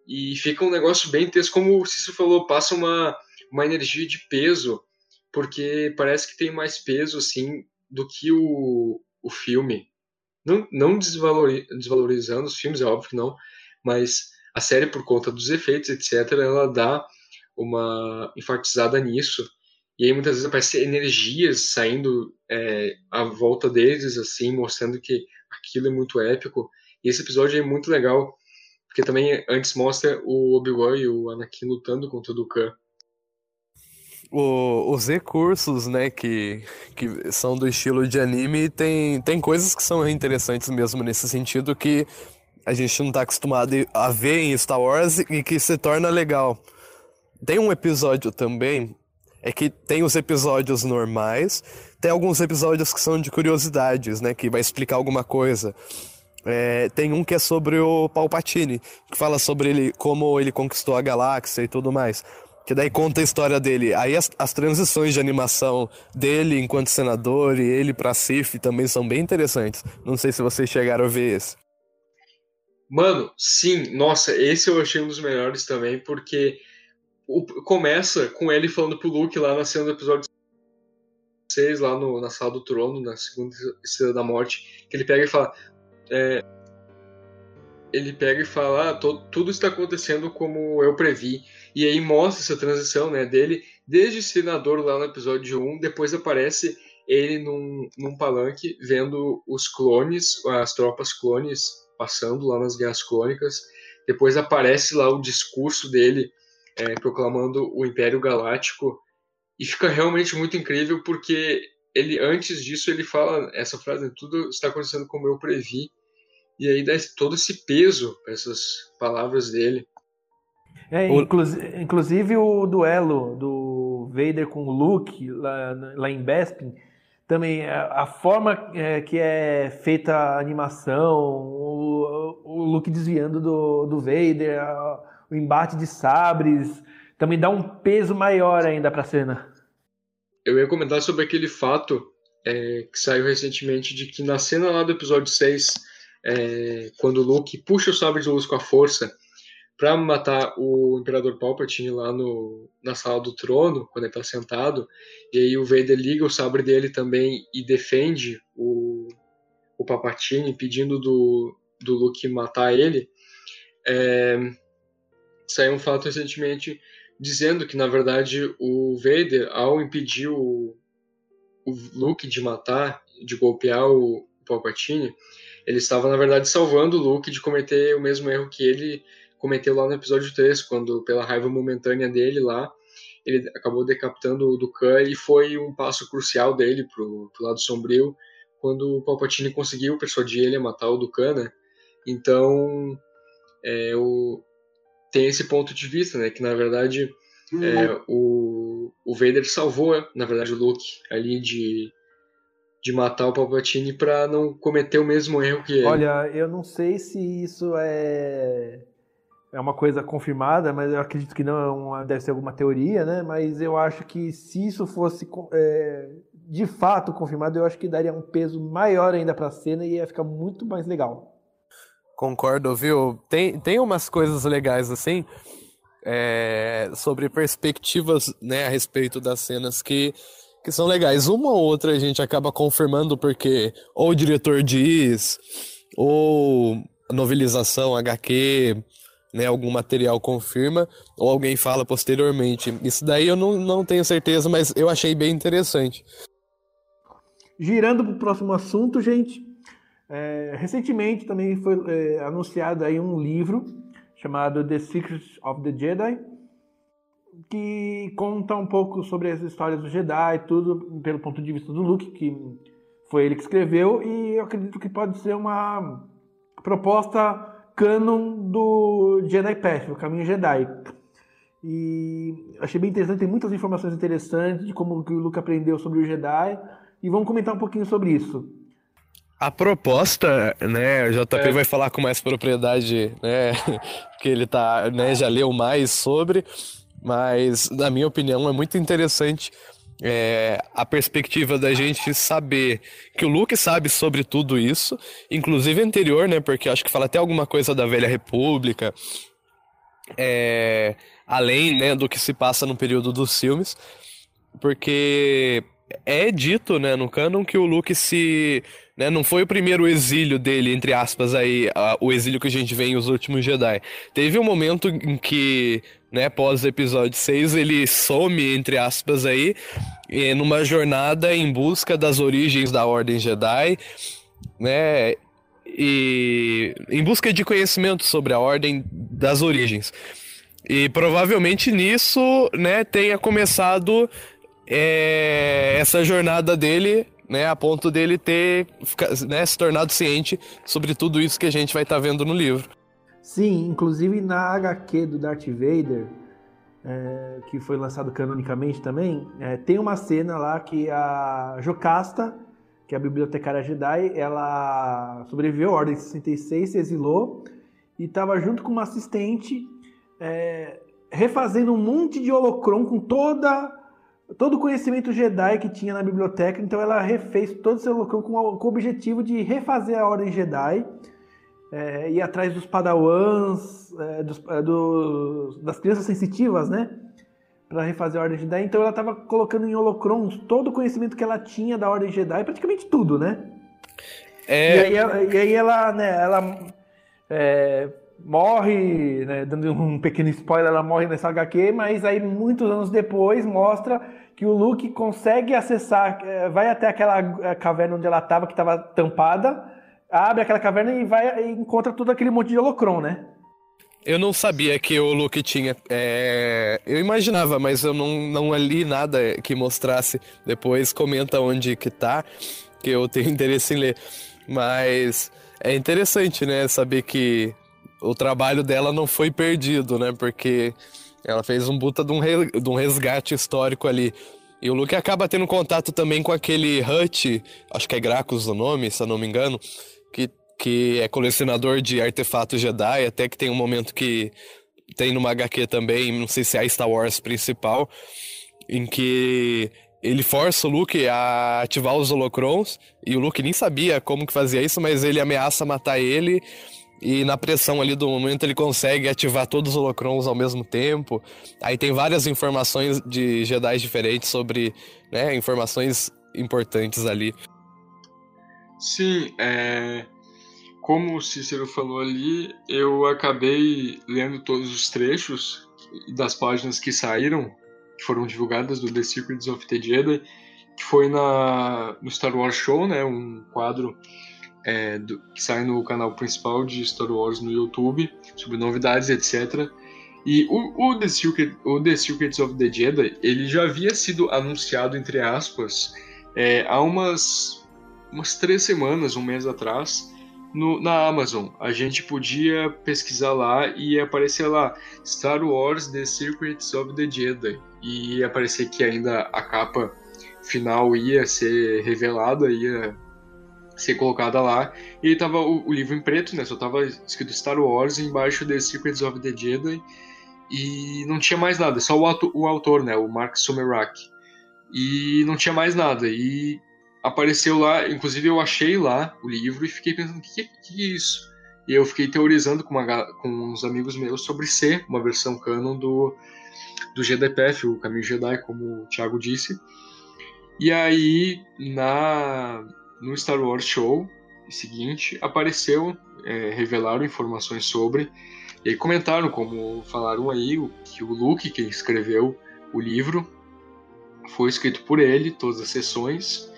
e fica um negócio bem intenso, como o Cícero falou, passa uma, uma energia de peso, porque parece que tem mais peso, assim, do que o, o filme. Não, não desvalorizando os filmes, é óbvio que não, mas a série, por conta dos efeitos, etc., ela dá uma enfatizada nisso. E aí muitas vezes aparecem energias saindo é, à volta deles, assim, mostrando que aquilo é muito épico. E esse episódio é muito legal, porque também antes mostra o Obi-Wan e o Anakin lutando contra o Dukan. O, os recursos, né, que, que são do estilo de anime, tem, tem coisas que são interessantes mesmo nesse sentido que a gente não está acostumado a ver em Star Wars e que se torna legal. Tem um episódio também, é que tem os episódios normais, tem alguns episódios que são de curiosidades, né, que vai explicar alguma coisa. É, tem um que é sobre o Palpatine, que fala sobre ele, como ele conquistou a galáxia e tudo mais. Que daí conta a história dele. Aí as, as transições de animação dele enquanto senador e ele pra Sif também são bem interessantes. Não sei se vocês chegaram a ver esse. Mano, sim, nossa, esse eu achei um dos melhores também, porque o, começa com ele falando pro Luke lá na cena do episódio 6, lá no, na sala do trono, na segunda estrela da morte, que ele pega e fala. É, ele pega e fala: ah, to, tudo está acontecendo como eu previ. E aí mostra essa transição né, dele, desde senador lá no episódio 1, depois aparece ele num, num palanque vendo os clones, as tropas clones passando lá nas Guerras Clônicas. Depois aparece lá o discurso dele é, proclamando o Império Galáctico e fica realmente muito incrível porque ele antes disso ele fala essa frase tudo está acontecendo como eu previ e aí dá todo esse peso essas palavras dele. É, inclusive, inclusive o duelo do Vader com o Luke lá, lá em Bespin também é, a, forma é, que é feita a animação, o, o look desviando do, do Vader, a, o embate de sabres, também dá um peso maior ainda para a cena. Eu ia comentar sobre aquele fato é, que saiu recentemente de que na cena lá do episódio 6, é, quando o Luke puxa o sabre de luz com a força para matar o Imperador Palpatine lá no, na sala do trono, quando ele está sentado, e aí o Vader liga o sabre dele também e defende o, o Palpatine, pedindo do, do Luke matar ele. É, saiu um fato recentemente dizendo que, na verdade, o Vader, ao impedir o, o Luke de matar, de golpear o, o Palpatine, ele estava, na verdade, salvando o Luke de cometer o mesmo erro que ele cometeu lá no episódio 3, quando, pela raiva momentânea dele lá, ele acabou decapitando o Dukan e foi um passo crucial dele pro, pro lado sombrio, quando o Palpatine conseguiu persuadir ele a matar o Dukan, né? Então, é, o, tem esse ponto de vista, né? Que na verdade uhum. é, o, o Vader salvou, na verdade, o Luke ali de, de matar o Palpatine para não cometer o mesmo erro que ele. Olha, eu não sei se isso é é uma coisa confirmada, mas eu acredito que não é uma, deve ser alguma teoria, né? Mas eu acho que se isso fosse é, de fato confirmado, eu acho que daria um peso maior ainda para a cena e ia ficar muito mais legal. Concordo, viu? Tem, tem umas coisas legais assim é, sobre perspectivas né, a respeito das cenas que, que são legais. Uma ou outra a gente acaba confirmando porque ou o diretor diz, ou novelização, HQ, né, algum material confirma ou alguém fala posteriormente. Isso daí eu não, não tenho certeza, mas eu achei bem interessante. Girando para o próximo assunto, gente, é, recentemente também foi é, anunciado aí um livro chamado The Secrets of the Jedi, que conta um pouco sobre as histórias do Jedi, tudo pelo ponto de vista do Luke, que foi ele que escreveu, e eu acredito que pode ser uma proposta canon do Jedi Path, o caminho Jedi. E achei bem interessante, tem muitas informações interessantes de como o Luke aprendeu sobre o Jedi, e vamos comentar um pouquinho sobre isso. A proposta, né, o JP é. vai falar com mais propriedade, né, que ele tá, né, já leu mais sobre, mas na minha opinião é muito interessante é, a perspectiva da gente saber que o Luke sabe sobre tudo isso, inclusive anterior, né? Porque acho que fala até alguma coisa da Velha República. é, além né, do que se passa no período dos filmes, porque é dito né, no canon que o Luke se. Né, não foi o primeiro exílio dele, entre aspas, aí, a, o exílio que a gente vê em Os Últimos Jedi. Teve um momento em que, né, pós episódio 6, ele some, entre aspas, aí, numa jornada em busca das origens da Ordem Jedi, né? E em busca de conhecimento sobre a Ordem das Origens. E provavelmente nisso, né, tenha começado é, essa jornada dele, né, a ponto dele ter né, se tornado ciente sobre tudo isso que a gente vai estar tá vendo no livro. Sim, inclusive na HQ do Darth Vader, é, que foi lançado canonicamente também, é, tem uma cena lá que a Jocasta, que é a bibliotecária Jedi, ela sobreviveu à Ordem 66, se exilou e estava junto com uma assistente é, refazendo um monte de holocron com toda todo o conhecimento Jedi que tinha na biblioteca, então ela refez todo esse holocron com, com o objetivo de refazer a Ordem Jedi, é, ir atrás dos padawans, é, dos, é, do, das crianças sensitivas, né? Para refazer a Ordem Jedi. Então ela estava colocando em holocrons todo o conhecimento que ela tinha da Ordem Jedi, praticamente tudo, né? É... E, aí, e aí ela, né, ela é, morre, né, dando um pequeno spoiler, ela morre nessa HQ, mas aí muitos anos depois mostra que o Luke consegue acessar, é, vai até aquela é, caverna onde ela estava, que estava tampada, abre aquela caverna e vai e encontra todo aquele monte de holocron, né? Eu não sabia que o Luke tinha. É... Eu imaginava, mas eu não, não li nada que mostrasse. Depois comenta onde que tá, que eu tenho interesse em ler. Mas é interessante, né? Saber que o trabalho dela não foi perdido, né? Porque ela fez um um, re, de um resgate histórico ali. E o Luke acaba tendo contato também com aquele Hut, acho que é Gracos o nome, se eu não me engano, que, que é colecionador de artefatos Jedi, até que tem um momento que tem numa HQ também, não sei se é a Star Wars principal, em que ele força o Luke a ativar os holocrons, e o Luke nem sabia como que fazia isso, mas ele ameaça matar ele, e na pressão ali do momento ele consegue ativar todos os holocrons ao mesmo tempo. Aí tem várias informações de Jedi diferentes sobre, né, informações importantes ali. Sim, é... como o Cícero falou ali, eu acabei lendo todos os trechos das páginas que saíram, que foram divulgadas do The Secrets of the Jedi, que foi na, no Star Wars Show, né, um quadro é, do, que sai no canal principal de Star Wars no YouTube, sobre novidades, etc. E o, o, The Secret, o The Secrets of the Jedi, ele já havia sido anunciado, entre aspas, é, há umas, umas três semanas, um mês atrás, no, na Amazon. A gente podia pesquisar lá e aparecer lá Star Wars The Secrets of the Jedi. E ia aparecer que ainda a capa final ia ser revelada, ia ser colocada lá. E tava o, o, livro em preto, né? Só tava escrito Star Wars embaixo The Secrets of the Jedi. E não tinha mais nada, só o, autor, o autor né? O Mark Sumerak. E não tinha mais nada. E apareceu lá, inclusive eu achei lá o livro e fiquei pensando, o que, que, que, é isso? E eu fiquei teorizando com, uma, com uns amigos meus sobre ser uma versão canon do, do GDPF, o Caminho Jedi, como o Thiago disse. E aí, na, no Star Wars Show seguinte, apareceu, é, revelaram informações sobre, e aí comentaram, como falaram aí, que o Luke, que escreveu o livro, foi escrito por ele, todas as sessões,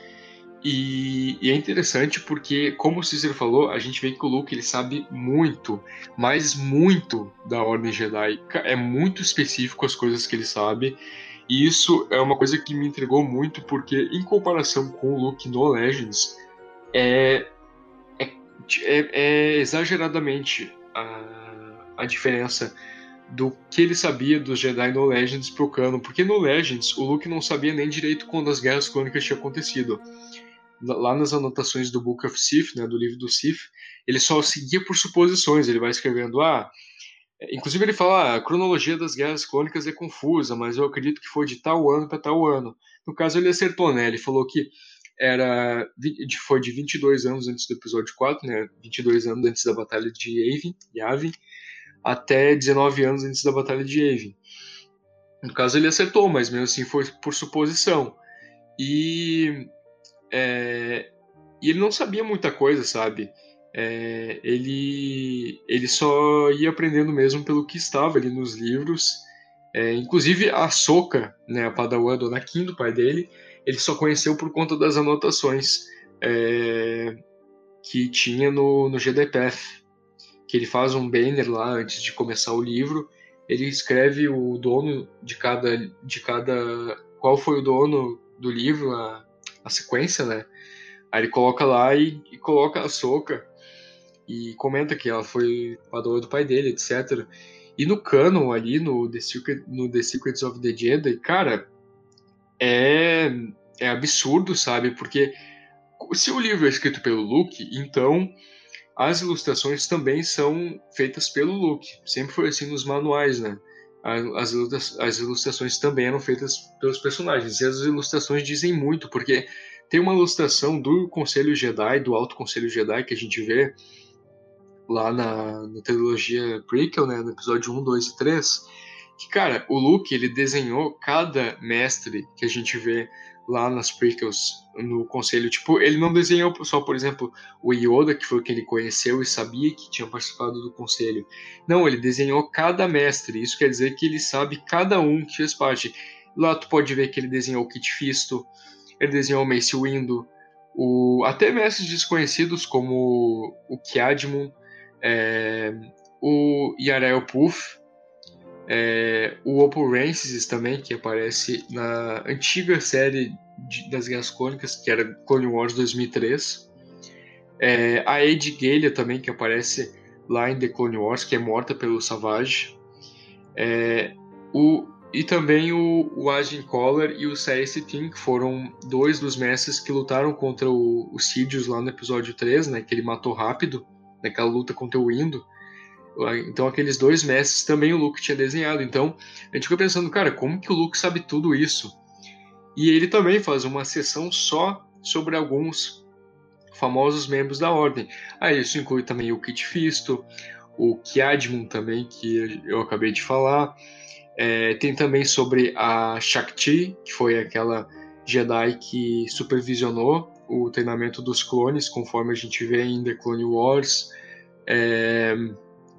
e, e, é interessante porque, como o Cícero falou, a gente vê que o Luke ele sabe muito, mas muito da Ordem Jedi. É muito específico as coisas que ele sabe. E isso é uma coisa que me intrigou muito, porque em comparação com o Luke no Legends, é, é, é, é exageradamente a, a diferença do que ele sabia dos Jedi no Legends pro Cano, porque no Legends o Luke não sabia nem direito quando as Guerras Clônicas tinham acontecido. Lá nas anotações do Book of Sith, né, do livro do Sith, ele só seguia por suposições, ele vai escrevendo, ah, Inclusive ele fala, ah, a cronologia das guerras clônicas é confusa, mas eu acredito que foi de tal ano para tal ano. No caso ele acertou, né? Ele falou que era foi de 22 anos antes do episódio 4, né? 22 anos antes da batalha de Yavin, Yavin até 19 anos antes da Batalha de Yavin. No caso, ele acertou, mas mesmo assim foi por suposição. E, é, e ele não sabia muita coisa, sabe? É, ele, ele só ia aprendendo mesmo pelo que estava ali nos livros. É, inclusive a Soka, né, a Padawan do Anakin, do pai dele, ele só conheceu por conta das anotações é, que tinha no, no GDPF, que ele faz um banner lá antes de começar o livro, ele escreve o dono de cada, de cada qual foi o dono do livro, a, a sequência, né? Aí ele coloca lá e, e coloca a Soca e comenta que ela foi padroa do pai dele, etc. E no canon ali, no The, Secret, no The Secrets of the Jedi, cara, é, é absurdo, sabe? Porque se o livro é escrito pelo Luke, então as ilustrações também são feitas pelo Luke. Sempre foi assim nos manuais, né? As, as ilustrações também eram feitas pelos personagens. E as ilustrações dizem muito, porque tem uma ilustração do Conselho Jedi, do Alto Conselho Jedi, que a gente vê lá na, na trilogia prequel, né, no episódio 1, 2 e 3, que, cara, o Luke, ele desenhou cada mestre que a gente vê lá nas prequels no conselho. Tipo, ele não desenhou só, por exemplo, o Yoda, que foi o que ele conheceu e sabia que tinha participado do conselho. Não, ele desenhou cada mestre. Isso quer dizer que ele sabe cada um que fez parte. Lá tu pode ver que ele desenhou o Kit Fisto, ele desenhou o Mace Windu, o, até mestres desconhecidos como o Kiadmon, é, o Yarel Puff, é, o Opal Rances também, que aparece na antiga série de, das Guerras Clônicas, que era Clone Wars 2003. É, a Ed Galia também, que aparece lá em The Clone Wars, que é morta pelo Savage. É, o, e também o, o Agent Collar e o C.S. Team, que foram dois dos mestres que lutaram contra o, o Sidious lá no episódio 3, né, que ele matou rápido naquela luta contra o Indo. Então aqueles dois mestres também o Luke tinha desenhado. Então a gente fica pensando, cara, como que o Luke sabe tudo isso? E ele também faz uma sessão só sobre alguns famosos membros da Ordem. Aí ah, isso inclui também o Kit Fisto, o Kiadmon também, que eu acabei de falar. É, tem também sobre a Shakti, que foi aquela Jedi que supervisionou o treinamento dos clones, conforme a gente vê em The Clone Wars. É,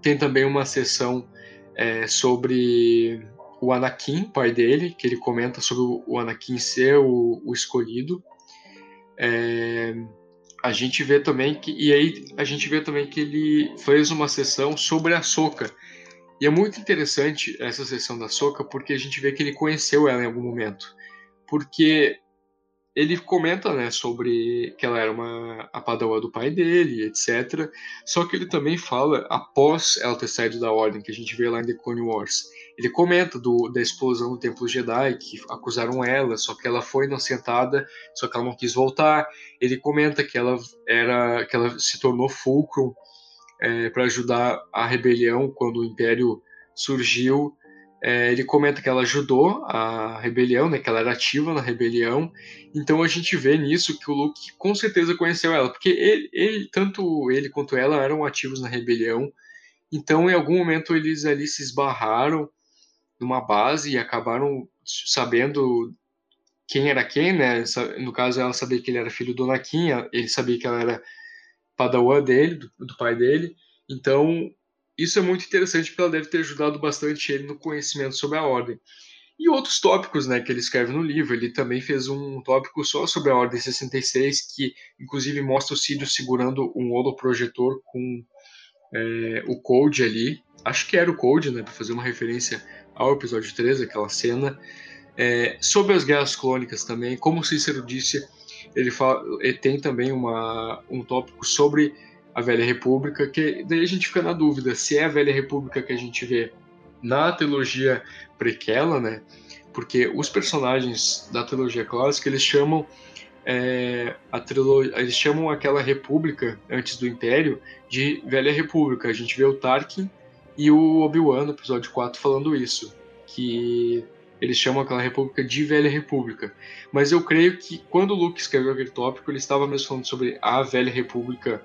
tem também uma sessão é, sobre o Anakin, pai dele, que ele comenta sobre o Anakin ser o, o escolhido. É, a gente vê também que e aí a gente vê também que ele fez uma sessão sobre a Soca. E é muito interessante essa sessão da Soca porque a gente vê que ele conheceu ela em algum momento. Porque ele comenta, né, sobre que ela era uma a padawan do pai dele, etc. Só que ele também fala após ela ter saído da ordem, que a gente vê lá em The Clone Wars. Ele comenta do, da explosão do Templo Jedi, que acusaram ela, só que ela foi inocentada, só que ela não quis voltar. Ele comenta que ela era que ela se tornou fulcrum é, para ajudar a rebelião quando o Império surgiu é, ele comenta que ela ajudou a rebelião, né, que ela era ativa na rebelião. Então a gente vê nisso que o Luke com certeza conheceu ela, porque ele, ele, tanto ele quanto ela eram ativos na rebelião. Então em algum momento eles ali se esbarraram numa base e acabaram sabendo quem era quem, né? No caso ela sabia que ele era filho do Anakin, ele sabia que ela era padawan dele, do, do pai dele. Então isso é muito interessante porque ela deve ter ajudado bastante ele no conhecimento sobre a ordem. E outros tópicos né, que ele escreve no livro. Ele também fez um tópico só sobre a Ordem 66, que inclusive mostra o Cídio segurando um holoprojetor com é, o Code ali. Acho que era o Code, né, para fazer uma referência ao episódio 3, aquela cena. É, sobre as guerras clônicas também, como o Cícero disse, ele, fala, ele tem também uma, um tópico sobre a Velha República, que daí a gente fica na dúvida se é a Velha República que a gente vê na trilogia prequela, né? Porque os personagens da trilogia clássica eles chamam é, a trilogia, eles chamam aquela república antes do Império de Velha República. A gente vê o Tarkin e o Obi-Wan no episódio 4 falando isso, que eles chamam aquela república de Velha República. Mas eu creio que quando o Luke escreveu aquele tópico, ele estava mesmo falando sobre a Velha República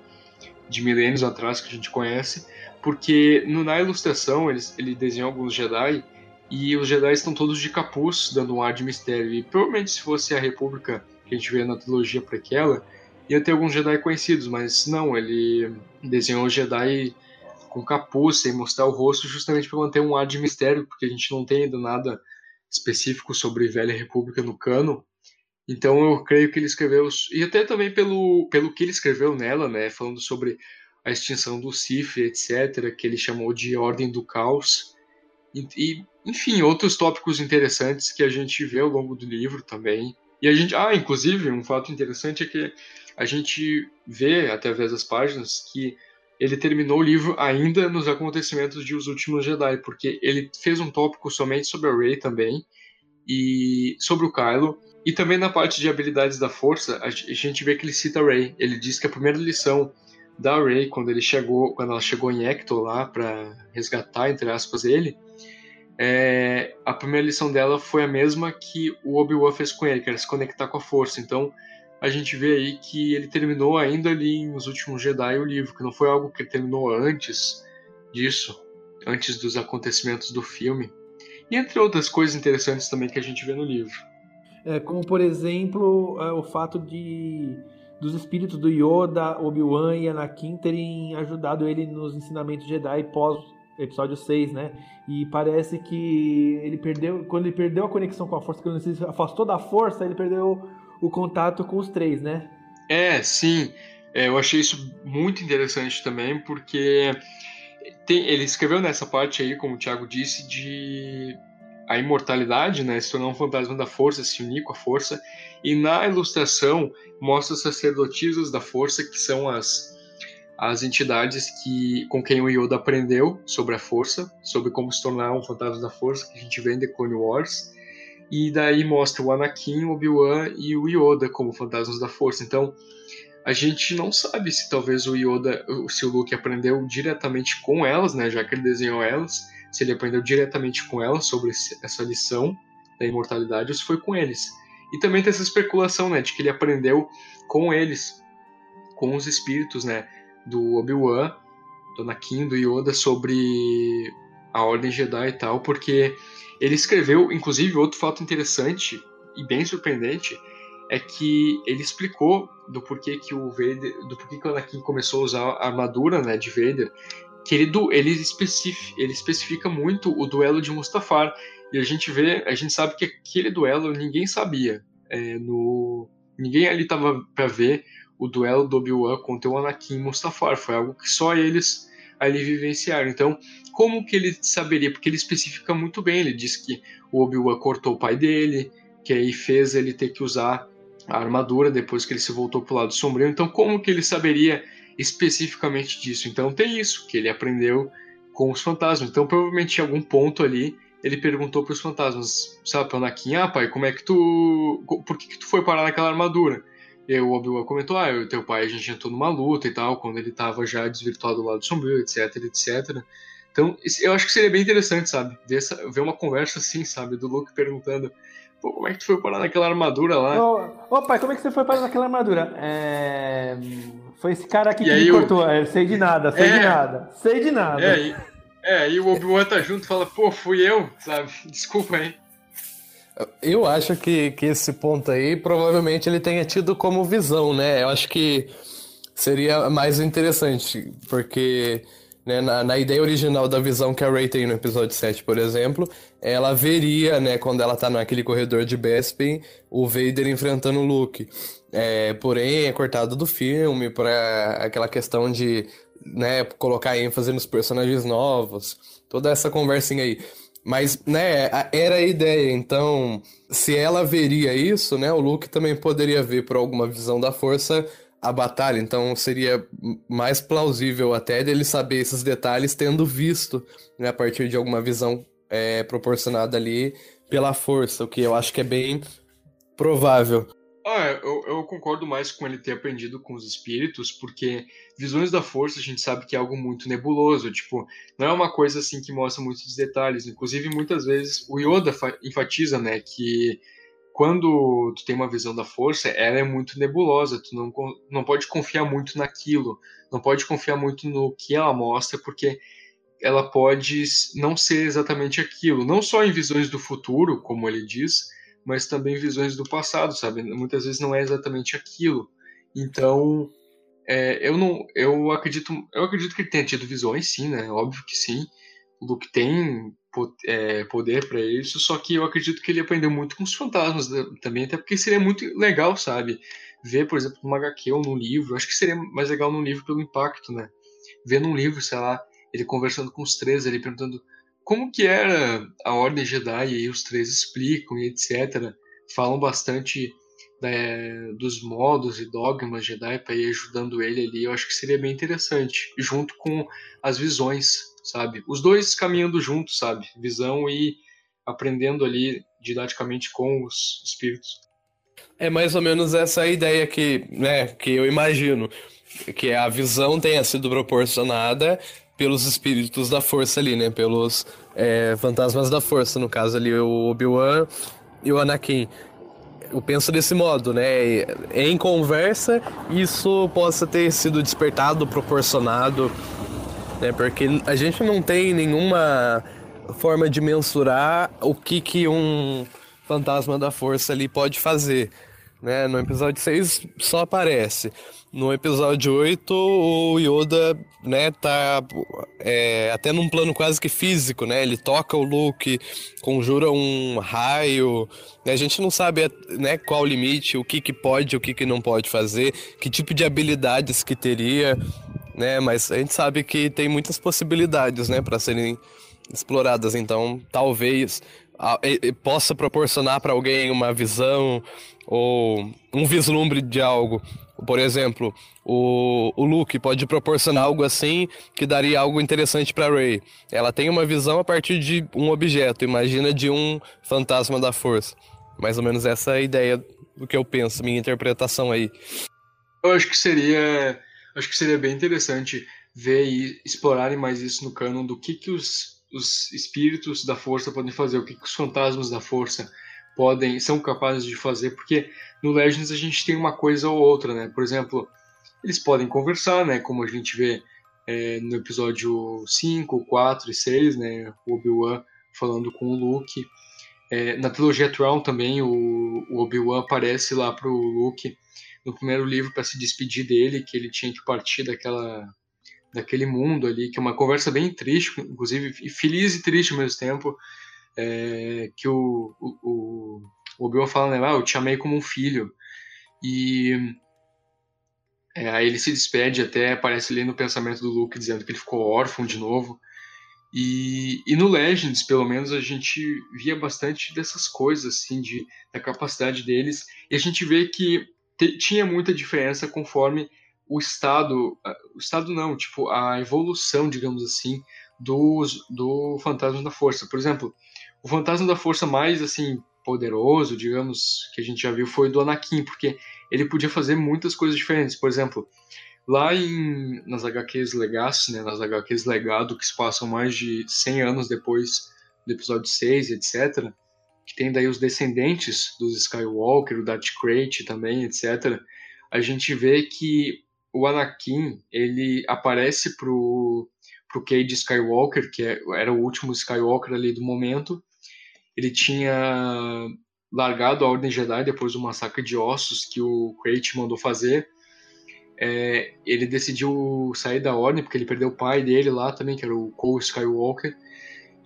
de milênios atrás que a gente conhece, porque no, na ilustração ele, ele desenhou alguns Jedi e os Jedi estão todos de capuz, dando um ar de mistério. E provavelmente se fosse a República que a gente vê na trilogia prequela, ia ter alguns Jedi conhecidos, mas não, ele desenhou os Jedi com capuz, sem mostrar o rosto, justamente para manter um ar de mistério, porque a gente não tem ainda nada específico sobre Velha República no cano. Então eu creio que ele escreveu, e até também pelo, pelo que ele escreveu nela, né, falando sobre a extinção do Sif, etc., que ele chamou de Ordem do Caos. E, e, enfim, outros tópicos interessantes que a gente vê ao longo do livro também. E a gente, ah, inclusive, um fato interessante é que a gente vê através das páginas que ele terminou o livro ainda nos acontecimentos de Os Últimos Jedi, porque ele fez um tópico somente sobre a Rey também e sobre o Kylo e também na parte de habilidades da força, a gente vê que ele cita a Rey. Ele diz que a primeira lição da Rey quando ele chegou, quando ela chegou em Ecto lá para resgatar entre aspas ele, é, a primeira lição dela foi a mesma que o Obi-Wan fez com ele, que era se conectar com a força. Então, a gente vê aí que ele terminou ainda ali nos últimos Jedi o livro, que não foi algo que ele terminou antes disso, antes dos acontecimentos do filme. E entre outras coisas interessantes também que a gente vê no livro. É, como por exemplo é, o fato de dos espíritos do Yoda, Obi-Wan e Anakin terem ajudado ele nos ensinamentos Jedi pós episódio 6, né? E parece que ele perdeu, quando ele perdeu a conexão com a força, quando ele se afastou da força, ele perdeu o contato com os três, né? É, sim. É, eu achei isso muito interessante também, porque tem, ele escreveu nessa parte aí, como o Thiago disse, de a imortalidade, né, se tornar um fantasma da força, se unir com a força, e na ilustração mostra as sacerdotisas da força, que são as, as entidades que com quem o Yoda aprendeu sobre a força, sobre como se tornar um fantasma da força, que a gente vê em The Clone Wars, e daí mostra o Anakin, o Obi-Wan e o Yoda como fantasmas da força. Então, a gente não sabe se talvez o Yoda, se o Luke aprendeu diretamente com elas, né, já que ele desenhou elas, se ele aprendeu diretamente com elas sobre essa lição da imortalidade ou se foi com eles. E também tem essa especulação, né, de que ele aprendeu com eles, com os espíritos, né, do Obi-Wan, do Anakin, do Yoda sobre a Ordem Jedi e tal, porque ele escreveu, inclusive, outro fato interessante e bem surpreendente é que ele explicou do porquê que o Vader, do porquê que o Anakin começou a usar a armadura, né, de Vader, que ele, ele, especifica, ele especifica muito o duelo de Mustafar. E a gente vê, a gente sabe que aquele duelo ninguém sabia. É, no, ninguém ali estava para ver o duelo do Obi-Wan contra o Anakin e Mustafar. Foi algo que só eles ali vivenciaram. Então, como que ele saberia? Porque ele especifica muito bem. Ele diz que o Obi-Wan cortou o pai dele, que aí fez ele ter que usar a armadura depois que ele se voltou para o lado sombrio. Então, como que ele saberia especificamente disso? Então, tem isso, que ele aprendeu com os fantasmas. Então, provavelmente em algum ponto ali, ele perguntou para os fantasmas, sabe, para Anakin, ah, pai, como é que tu... Por que, que tu foi parar naquela armadura? E o Obi-Wan comentou, ah, e teu pai, a gente entrou numa luta e tal, quando ele estava já desvirtuado do lado sombrio, etc, etc. Então, eu acho que seria bem interessante, sabe, ver uma conversa assim, sabe, do Luke perguntando, Pô, como é que tu foi parar naquela armadura lá? Ô, ô pai, como é que você foi parar naquela armadura? É... Foi esse cara aqui e que me cortou. Eu... É, sei de nada, sei é... de nada. Sei de nada. É, e, é, e o Obi-Wan tá junto e fala, pô, fui eu, sabe? Desculpa aí. Eu acho que, que esse ponto aí provavelmente ele tenha tido como visão, né? Eu acho que seria mais interessante, porque né, na, na, ideia original da visão que a Ray tem no episódio 7, por exemplo, ela veria, né, quando ela tá naquele corredor de Bespin, o Vader enfrentando o Luke. É, porém, é cortado do filme para aquela questão de né, colocar ênfase nos personagens novos, toda essa conversinha aí. Mas, né, era a ideia. Então, se ela veria isso, né, o Luke também poderia ver por alguma visão da força a batalha, então seria mais plausível até dele saber esses detalhes tendo visto, né, a partir de alguma visão é, proporcionada ali pela força, o que eu acho que é bem provável. Ah, eu, eu, concordo mais com ele ter aprendido com os espíritos, porque visões da força a gente sabe que é algo muito nebuloso, tipo, não é uma coisa assim que mostra muitos detalhes. Inclusive, muitas vezes o Yoda enfatiza, né, que quando tu tem uma visão da força, ela é muito nebulosa, tu não, não pode confiar muito naquilo, não pode confiar muito no que ela mostra, porque ela pode não ser exatamente aquilo, não só em visões do futuro, como ele diz, mas também visões do passado, sabe? Muitas vezes não é exatamente aquilo. Então, é, eu não, eu acredito, eu acredito que ele tenha tido visões, sim, né? Óbvio que sim. Luke tem é, poder para isso, só que eu acredito que ele aprendeu muito com os fantasmas também, até porque seria muito legal, sabe? Ver, por exemplo, numa HQ ou num livro, acho que seria mais legal num livro pelo impacto, né? Ver num livro, sei lá, ele conversando com os três, ele perguntando como que era a Ordem Jedi, e os três explicam e etc. Falam bastante né, dos modos e dogmas Jedi para ir ajudando ele ali, eu acho que seria bem interessante, junto com as visões, sabe? Os dois caminhando juntos, sabe? Visão e aprendendo ali didaticamente com os espíritos. É mais ou menos essa ideia que, né, que eu imagino, que a visão tenha sido proporcionada pelos espíritos da força ali, né? Pelos é, fantasmas da força, no caso ali o Obi-Wan e o Anakin. Eu penso desse modo, né? Em conversa, isso possa ter sido despertado, proporcionado, né? Porque a gente não tem nenhuma forma de mensurar o que, que um fantasma da força ali pode fazer. Né? No episódio 6 só aparece. No episódio 8, o Yoda, né, tá é, até num plano quase que físico, né? Ele toca o Luke, conjura um raio. A gente não sabe né, qual o limite, o que, que pode, o que, que não pode fazer, que tipo de habilidades que teria, né? Mas a gente sabe que tem muitas possibilidades, né, para serem exploradas. Então, talvez possa proporcionar para alguém uma visão ou um vislumbre de algo por exemplo, o, o Luke pode proporcionar algo assim que daria algo interessante para Rey. Ela tem uma visão a partir de um objeto, imagina de um fantasma da força. Mais ou menos essa é a ideia do que eu penso, minha interpretação aí. Eu acho que seria, acho que seria bem interessante ver e explorarem mais isso no canon do que que os, os espíritos da força podem fazer, o que que os fantasmas da força podem são capazes de fazer, porque no Legends a gente tem uma coisa ou outra, né? Por exemplo, eles podem conversar, né? Como a gente vê é, no episódio 5, 4 e 6, né? O Obi-Wan falando com o Luke. É, na trilogia Tron também o, o Obi-Wan aparece lá pro Luke no primeiro livro para se despedir dele, que ele tinha que partir daquela daquele mundo ali, que é uma conversa bem triste, inclusive feliz e triste ao mesmo tempo, é, que o, o, o Obi-Wan fala, né, ah, eu te amei como um filho. E é, aí ele se despede, até aparece ali no pensamento do Luke dizendo que ele ficou órfão de novo. E, e no Legends, pelo menos, a gente via bastante dessas coisas, assim, de, da capacidade deles. E a gente vê que tinha muita diferença conforme o estado, o estado não, tipo, a evolução, digamos assim, do, do Fantasma da Força. Por exemplo, o Fantasma da Força mais, assim, poderoso, digamos, que a gente já viu foi do Anakin, porque ele podia fazer muitas coisas diferentes. Por exemplo, lá em, nas HQs Legacy, né, nas HQs Legado, que se passam mais de 100 anos depois do episódio 6, etc., que tem daí os descendentes dos Skywalker, o Darth Krayt também, etc., a gente vê que o Anakin, ele aparece pro, pro Cade Skywalker, que é, era o último Skywalker ali do momento, ele tinha largado a Ordem Jedi depois do massacre de ossos que o Crate mandou fazer. É, ele decidiu sair da Ordem porque ele perdeu o pai dele lá também, que era o Cole Skywalker.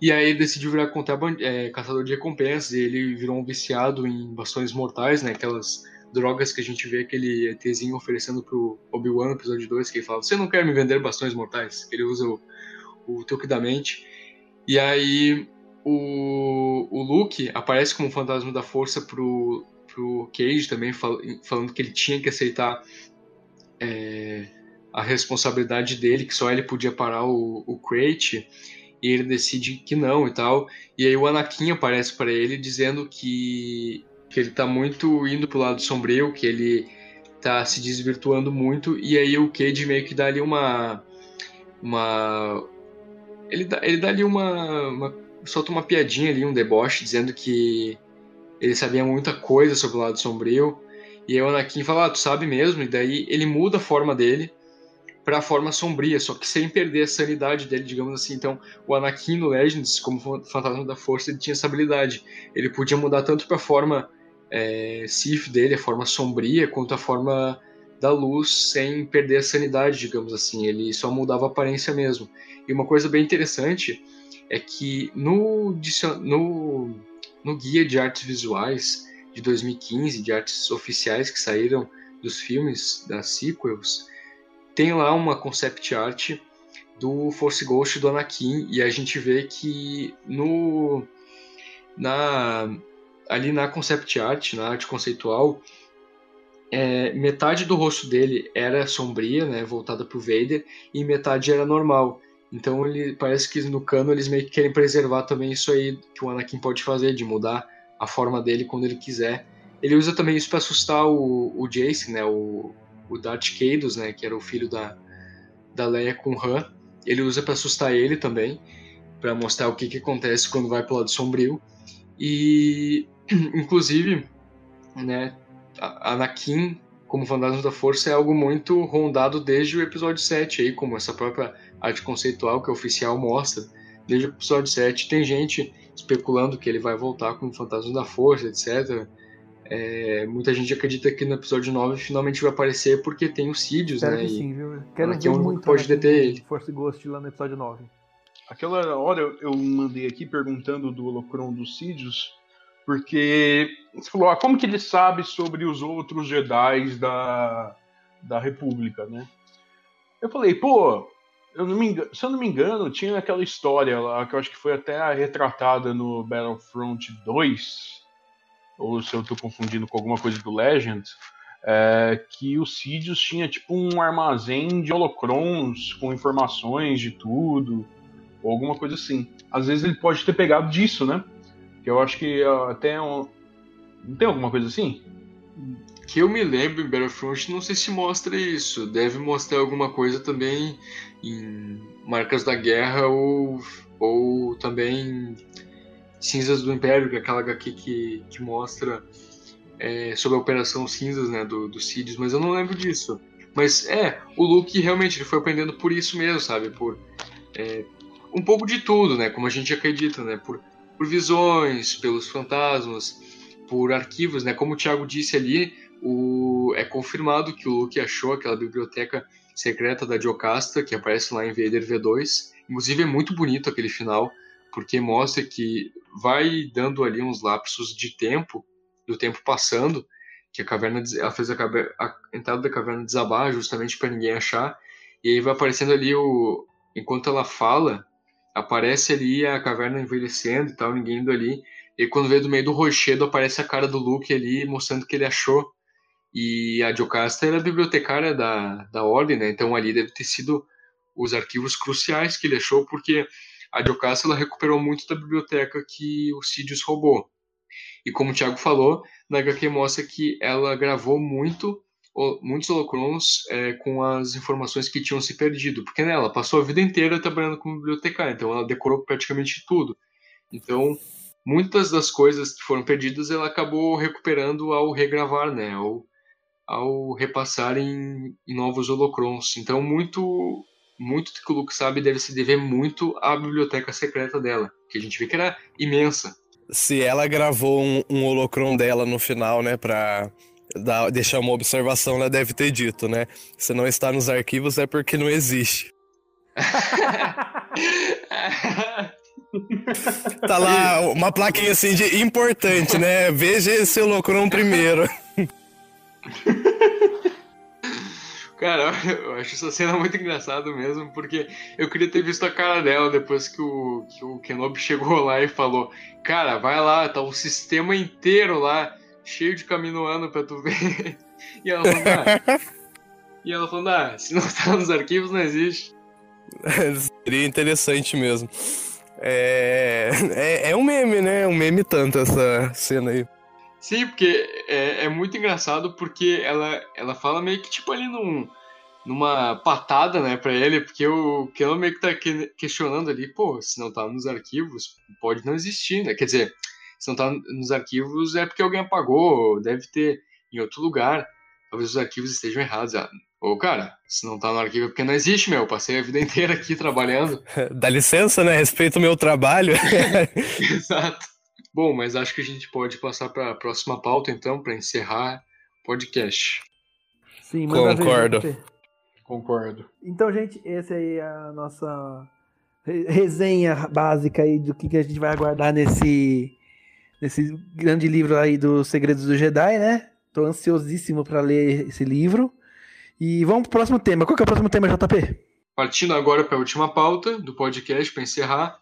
E aí ele decidiu virar é, caçador de recompensas e ele virou um viciado em bastões mortais, né? Aquelas drogas que a gente vê aquele ETzinho oferecendo pro Obi-Wan no episódio 2, que ele fala, você não quer me vender bastões mortais? Ele usa o, o truque da mente. E aí o, o Luke aparece como fantasma da força pro, pro Cage também, fal, falando que ele tinha que aceitar é, a responsabilidade dele, que só ele podia parar o, o Crate, e ele decide que não e tal. E aí o Anakin aparece para ele dizendo que, que ele tá muito indo pro lado sombrio, que ele tá se desvirtuando muito, e aí o Cage meio que dá ali uma. uma ele dá, ele dá ali uma, uma solta uma piadinha ali, um deboche, dizendo que ele sabia muita coisa sobre o lado sombrio. E aí o Anakin fala, ah, tu sabe mesmo? E daí ele muda a forma dele para a forma sombria, só que sem perder a sanidade dele, digamos assim. Então, o Anakin no Legends, como fantasma da força, ele tinha essa habilidade. Ele podia mudar tanto para a forma é, Sith dele, a forma sombria, quanto a forma da luz, sem perder a sanidade, digamos assim. Ele só mudava a aparência mesmo. E uma coisa bem interessante é que no, no, no guia de artes visuais de 2015, de artes oficiais que saíram dos filmes, das sequels, tem lá uma concept art do Force Ghost do Anakin e a gente vê que no na ali na concept art, na arte conceitual, é, metade do rosto dele era sombria, né, voltada para o Vader, e metade era normal. Então ele parece que no cano eles meio que querem preservar também isso aí que o Anakin pode fazer, de mudar a forma dele quando ele quiser. Ele usa também isso para assustar o, o Jace, né, o, o Darth Caedus, né, que era o filho da, da Leia com Han, ele usa para assustar ele também, para mostrar o que, que acontece quando vai pro lado sombrio. E, inclusive, né, Anakin como Fantasma da Força é algo muito rondado desde o episódio 7, aí, como essa própria arte conceitual que o oficial mostra. Desde o episódio 7, tem gente especulando que ele vai voltar como Fantasma da Força, etc. É, muita gente acredita que no episódio 9 finalmente vai aparecer porque tem os Sidious, Quero né? Que sim, viu? Quero ver muito pode deter ele. Force Ghost lá no episódio 9. Aquela hora eu, eu mandei aqui perguntando do Holocron dos Sidious, porque você falou, ah, como que ele sabe sobre os outros Jedi da, da República, né? Eu falei, pô, eu não me engano, se eu não me engano, tinha aquela história lá que eu acho que foi até retratada no Battlefront 2, ou se eu estou confundindo com alguma coisa do Legend, é, que o Sidious tinha tipo um armazém de holocrons com informações de tudo, ou alguma coisa assim. Às vezes ele pode ter pegado disso, né? Que eu acho que até um... não tem alguma coisa assim? Que eu me lembro em Battlefront, não sei se mostra isso. Deve mostrar alguma coisa também em Marcas da Guerra ou, ou também Cinzas do Império, que é aquela HQ que, que mostra é, sobre a Operação Cinzas, né, do, do Sidious, mas eu não lembro disso. Mas é, o Luke realmente ele foi aprendendo por isso mesmo, sabe? Por é, um pouco de tudo, né? Como a gente acredita, né? Por, por visões, pelos fantasmas, por arquivos, né? Como o Thiago disse ali, o, é confirmado que o Luke achou aquela biblioteca secreta da Jocasta, que aparece lá em Vader V2. Inclusive é muito bonito aquele final, porque mostra que vai dando ali uns lapsos de tempo, do tempo passando, que a caverna ela fez a, a entrada da caverna desabar justamente para ninguém achar, e aí vai aparecendo ali o enquanto ela fala, aparece ali a caverna envelhecendo e tal, ninguém indo ali, e quando vê do meio do rochedo aparece a cara do Luke ali mostrando que ele achou. E a Jocasta era a bibliotecária da, da ordem, né? Então ali deve ter sido os arquivos cruciais que ele achou, porque a Jocasta ela recuperou muito da biblioteca que o Sidious roubou. E como o Thiago falou, na HQ mostra que ela gravou muito muitos holocrons é, com as informações que tinham se perdido, porque né, ela passou a vida inteira trabalhando como bibliotecária, então ela decorou praticamente tudo. Então, muitas das coisas que foram perdidas ela acabou recuperando ao regravar, né, ao, ao repassar em, em novos holocrons. Então, muito muito que o Luke sabe deve se dever muito à biblioteca secreta dela, que a gente vê que era imensa. Se ela gravou um, um holocron dela no final, né, pra dar, deixar uma observação, ela deve ter dito, né? Se não está nos arquivos é porque não existe. tá lá uma plaquinha assim de importante, né? Veja esse holocron primeiro. Cara, eu acho essa cena muito engraçada mesmo, porque eu queria ter visto a cara dela depois que o, que o Kenobi chegou lá e falou: Cara, vai lá, tá o sistema inteiro lá, cheio de caminoano pra tu ver. E ela falou: ah, e ela falou: ah, se não tá nos arquivos, não existe. Seria interessante mesmo. É, é, é um meme, né? Um meme tanto essa cena aí. Sim, porque é, é, muito engraçado porque ela, ela fala meio que tipo ali num, numa patada, né, pra ele, porque o Kenan meio que tá questionando ali, pô, se não tá nos arquivos, pode não existir, né? Quer dizer, Se não tá nos arquivos é porque alguém apagou, deve ter em outro lugar. Talvez os arquivos estejam errados. Ah, Ô, cara, se não tá no arquivo é porque não existe, meu. Passei a vida inteira aqui trabalhando. Dá licença, né? Respeito o meu trabalho. Exato. Bom, mas acho que a gente pode passar para a próxima pauta, então, para encerrar o podcast. Sim, Concordo. Concordo. Então, gente, essa aí é a nossa re- resenha básica aí do que, que a gente vai aguardar nesse, nesse grande livro aí dos Segredos do Jedi, né? Tô ansiosíssimo para ler esse livro. E vamos pro próximo tema. Qual que é o próximo tema, JP? Partindo agora para a última pauta do podcast, para encerrar,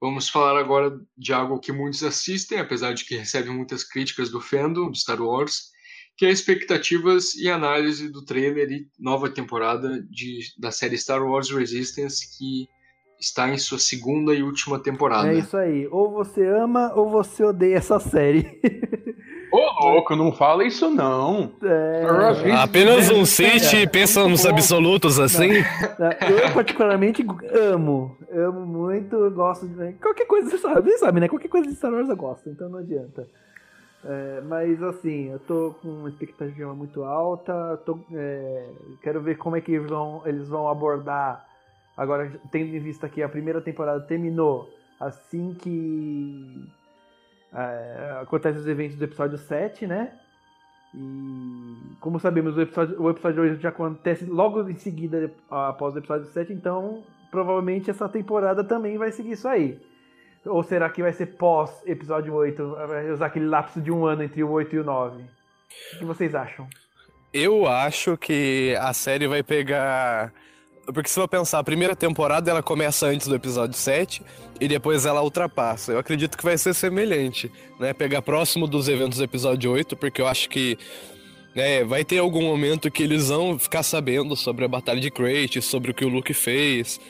vamos falar agora de algo que muitos assistem, apesar de que recebem muitas críticas do fandom de Star Wars, que é expectativas e análise do trailer e nova temporada de, da série Star Wars Resistance, que está em sua segunda e última temporada. É isso aí. Ou você ama ou você odeia essa série. Ô, louco, não fala isso não. É, Apenas um City pensa nos absolutos assim. eu particularmente amo. Amo muito, gosto de. Qualquer coisa, você sabe, você sabe, né? Qualquer coisa de Star Wars eu gosto, então não adianta. É, mas assim, eu tô com uma expectativa muito alta. Tô, é, quero ver como é que vão, eles vão abordar. Agora, tendo em vista que a primeira temporada terminou assim que é, acontecem os eventos do episódio 7, né? E como sabemos, o episódio, o episódio 8 já acontece logo em seguida após o episódio 7, então provavelmente essa temporada também vai seguir isso aí. Ou será que vai ser pós episódio 8? Vai usar aquele lapso de um ano entre o 8 e o 9? O que vocês acham? Eu acho que a série vai pegar. Porque se eu pensar, a primeira temporada ela começa antes do episódio 7 e depois ela ultrapassa. Eu acredito que vai ser semelhante, né? Pegar próximo dos eventos do episódio 8, porque eu acho que né, vai ter algum momento que eles vão ficar sabendo sobre a Batalha de Kratos, sobre o que o Luke fez.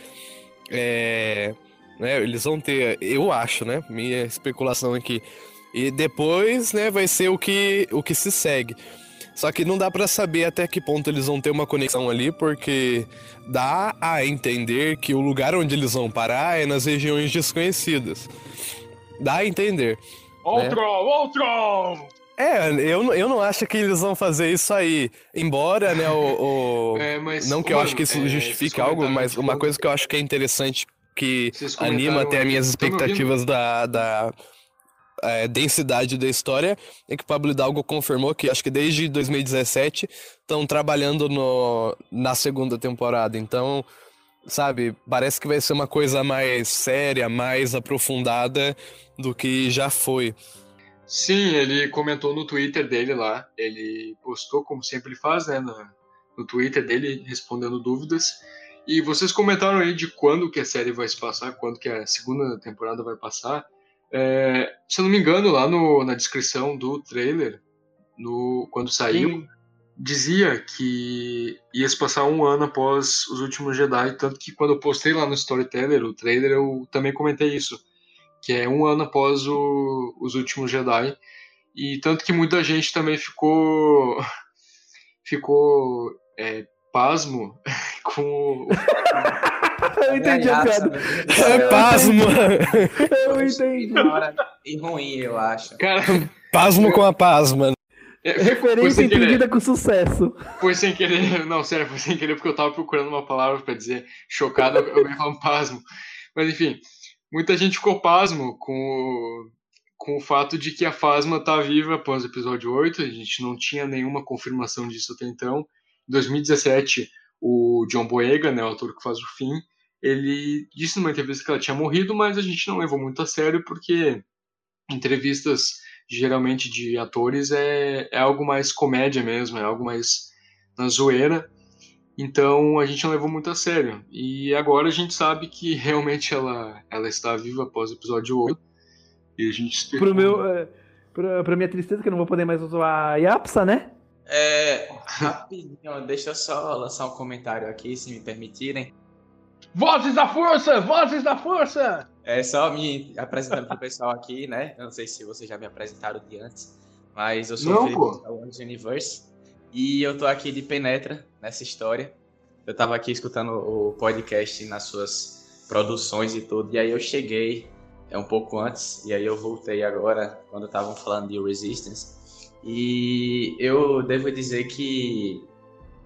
É, né, eles vão ter, eu acho, né? Minha especulação aqui. E depois, né, vai ser o que, o que se segue. Só que não dá pra saber até que ponto eles vão ter uma conexão ali, porque dá a entender que o lugar onde eles vão parar é nas regiões desconhecidas. Dá a entender. Outro, outro! É, eu, eu não acho que eles vão fazer isso aí. Embora, né, o. o- É, mas, não que eu mano, acho que isso é, justifique algo, mas uma coisa que eu acho que é interessante, que anima até as minhas expectativas da, da é, densidade da história, é que o Pablo Hidalgo confirmou que acho que desde 2017 estão trabalhando no, na segunda temporada. Então, sabe, parece que vai ser uma coisa mais séria, mais aprofundada do que já foi. Sim, ele comentou no Twitter dele lá. Ele postou, como sempre ele faz, né? No, no Twitter dele, respondendo dúvidas. E vocês comentaram aí de quando que a série vai se passar, quando que a segunda temporada vai passar. É, se eu não me engano, lá no, na descrição do trailer, no, quando saiu, dizia que ia se passar um ano após os últimos Jedi. Tanto que quando eu postei lá no Storyteller, o trailer, eu também comentei isso. Que é um ano após o- os últimos Jedi. E tanto que muita gente também ficou. ficou. é, pasmo com o. Eu entendi a piada. É pasmo! Eu entendi. Hora e ruim, eu acho. Cara, pasmo com a pasma. é, Referência entendida com sucesso. Foi sem querer, não, sério, foi sem querer porque eu tava procurando uma palavra pra dizer chocado, eu ia falar um pasmo. Mas enfim, muita gente ficou pasmo com o, com o fato de que a Fasma tá viva após o episódio 8, a gente não tinha nenhuma confirmação disso até então. Em 2017, o John Boyega, né, o ator que faz o fim, ele disse numa entrevista que ela tinha morrido, mas a gente não levou muito a sério porque entrevistas geralmente de atores é, é algo mais comédia mesmo, é algo mais na zoeira. Então a gente não levou muito a sério. E agora a gente sabe que realmente ela, ela está viva após o episódio 8. E a gente espera. Pro meu, é, pra, pra minha tristeza, que eu não vou poder mais usar a Yapsa, né? É, rapidinho, deixa eu só lançar um comentário aqui, se me permitirem. Vozes da força! Vozes da força! É só me apresentando pro pessoal aqui, né? Eu não sei se vocês já me apresentaram de antes, mas eu sou Não, o Felipe pô. do Star Wars Universe e eu tô aqui de penetra nessa história. Eu tava aqui escutando o podcast nas suas produções e tudo, e aí eu cheguei é um pouco antes, e aí eu voltei agora, quando estavam falando de Resistance. E eu devo dizer que,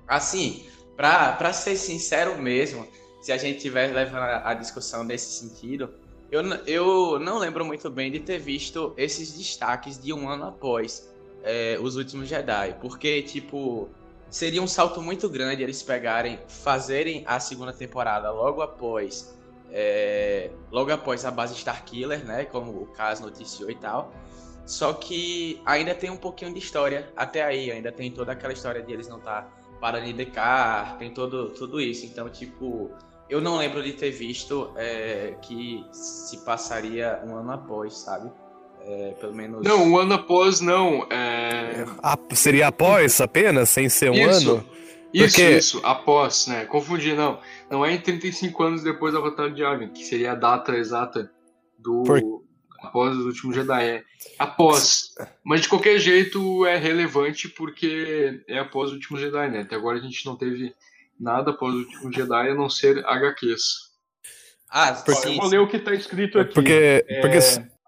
assim, pra, pra ser sincero mesmo, se a gente tiver levando a, discussão nesse sentido, eu, eu não lembro muito bem de ter visto esses destaques de um ano após é, Os Últimos Jedi, porque, tipo, seria um salto muito grande eles pegarem, fazerem a segunda temporada logo após é, logo após a base Starkiller, né? Como o caso noticiou e tal. Só que ainda tem um pouquinho de história até aí, ainda tem toda aquela história de eles não estar tá parando de decar, tem todo, tudo isso. Então, tipo, eu não lembro de ter visto é, que se passaria um ano após, sabe? É, pelo menos. Não, um ano após não. É... seria após apenas, sem ser um isso, ano? Isso, Porque... isso, após, né? Confundi, não. Não é em 35 anos depois da Batalha de Yavin, que seria a data exata do. Por... Após os últimos Jedi. É após. Mas de qualquer jeito é relevante porque é após os últimos Jedi, né? Até agora a gente não teve nada após os últimos Jedi a não ser HQs. Ah, porque eu vou ler o que está escrito aqui. Porque, é, porque...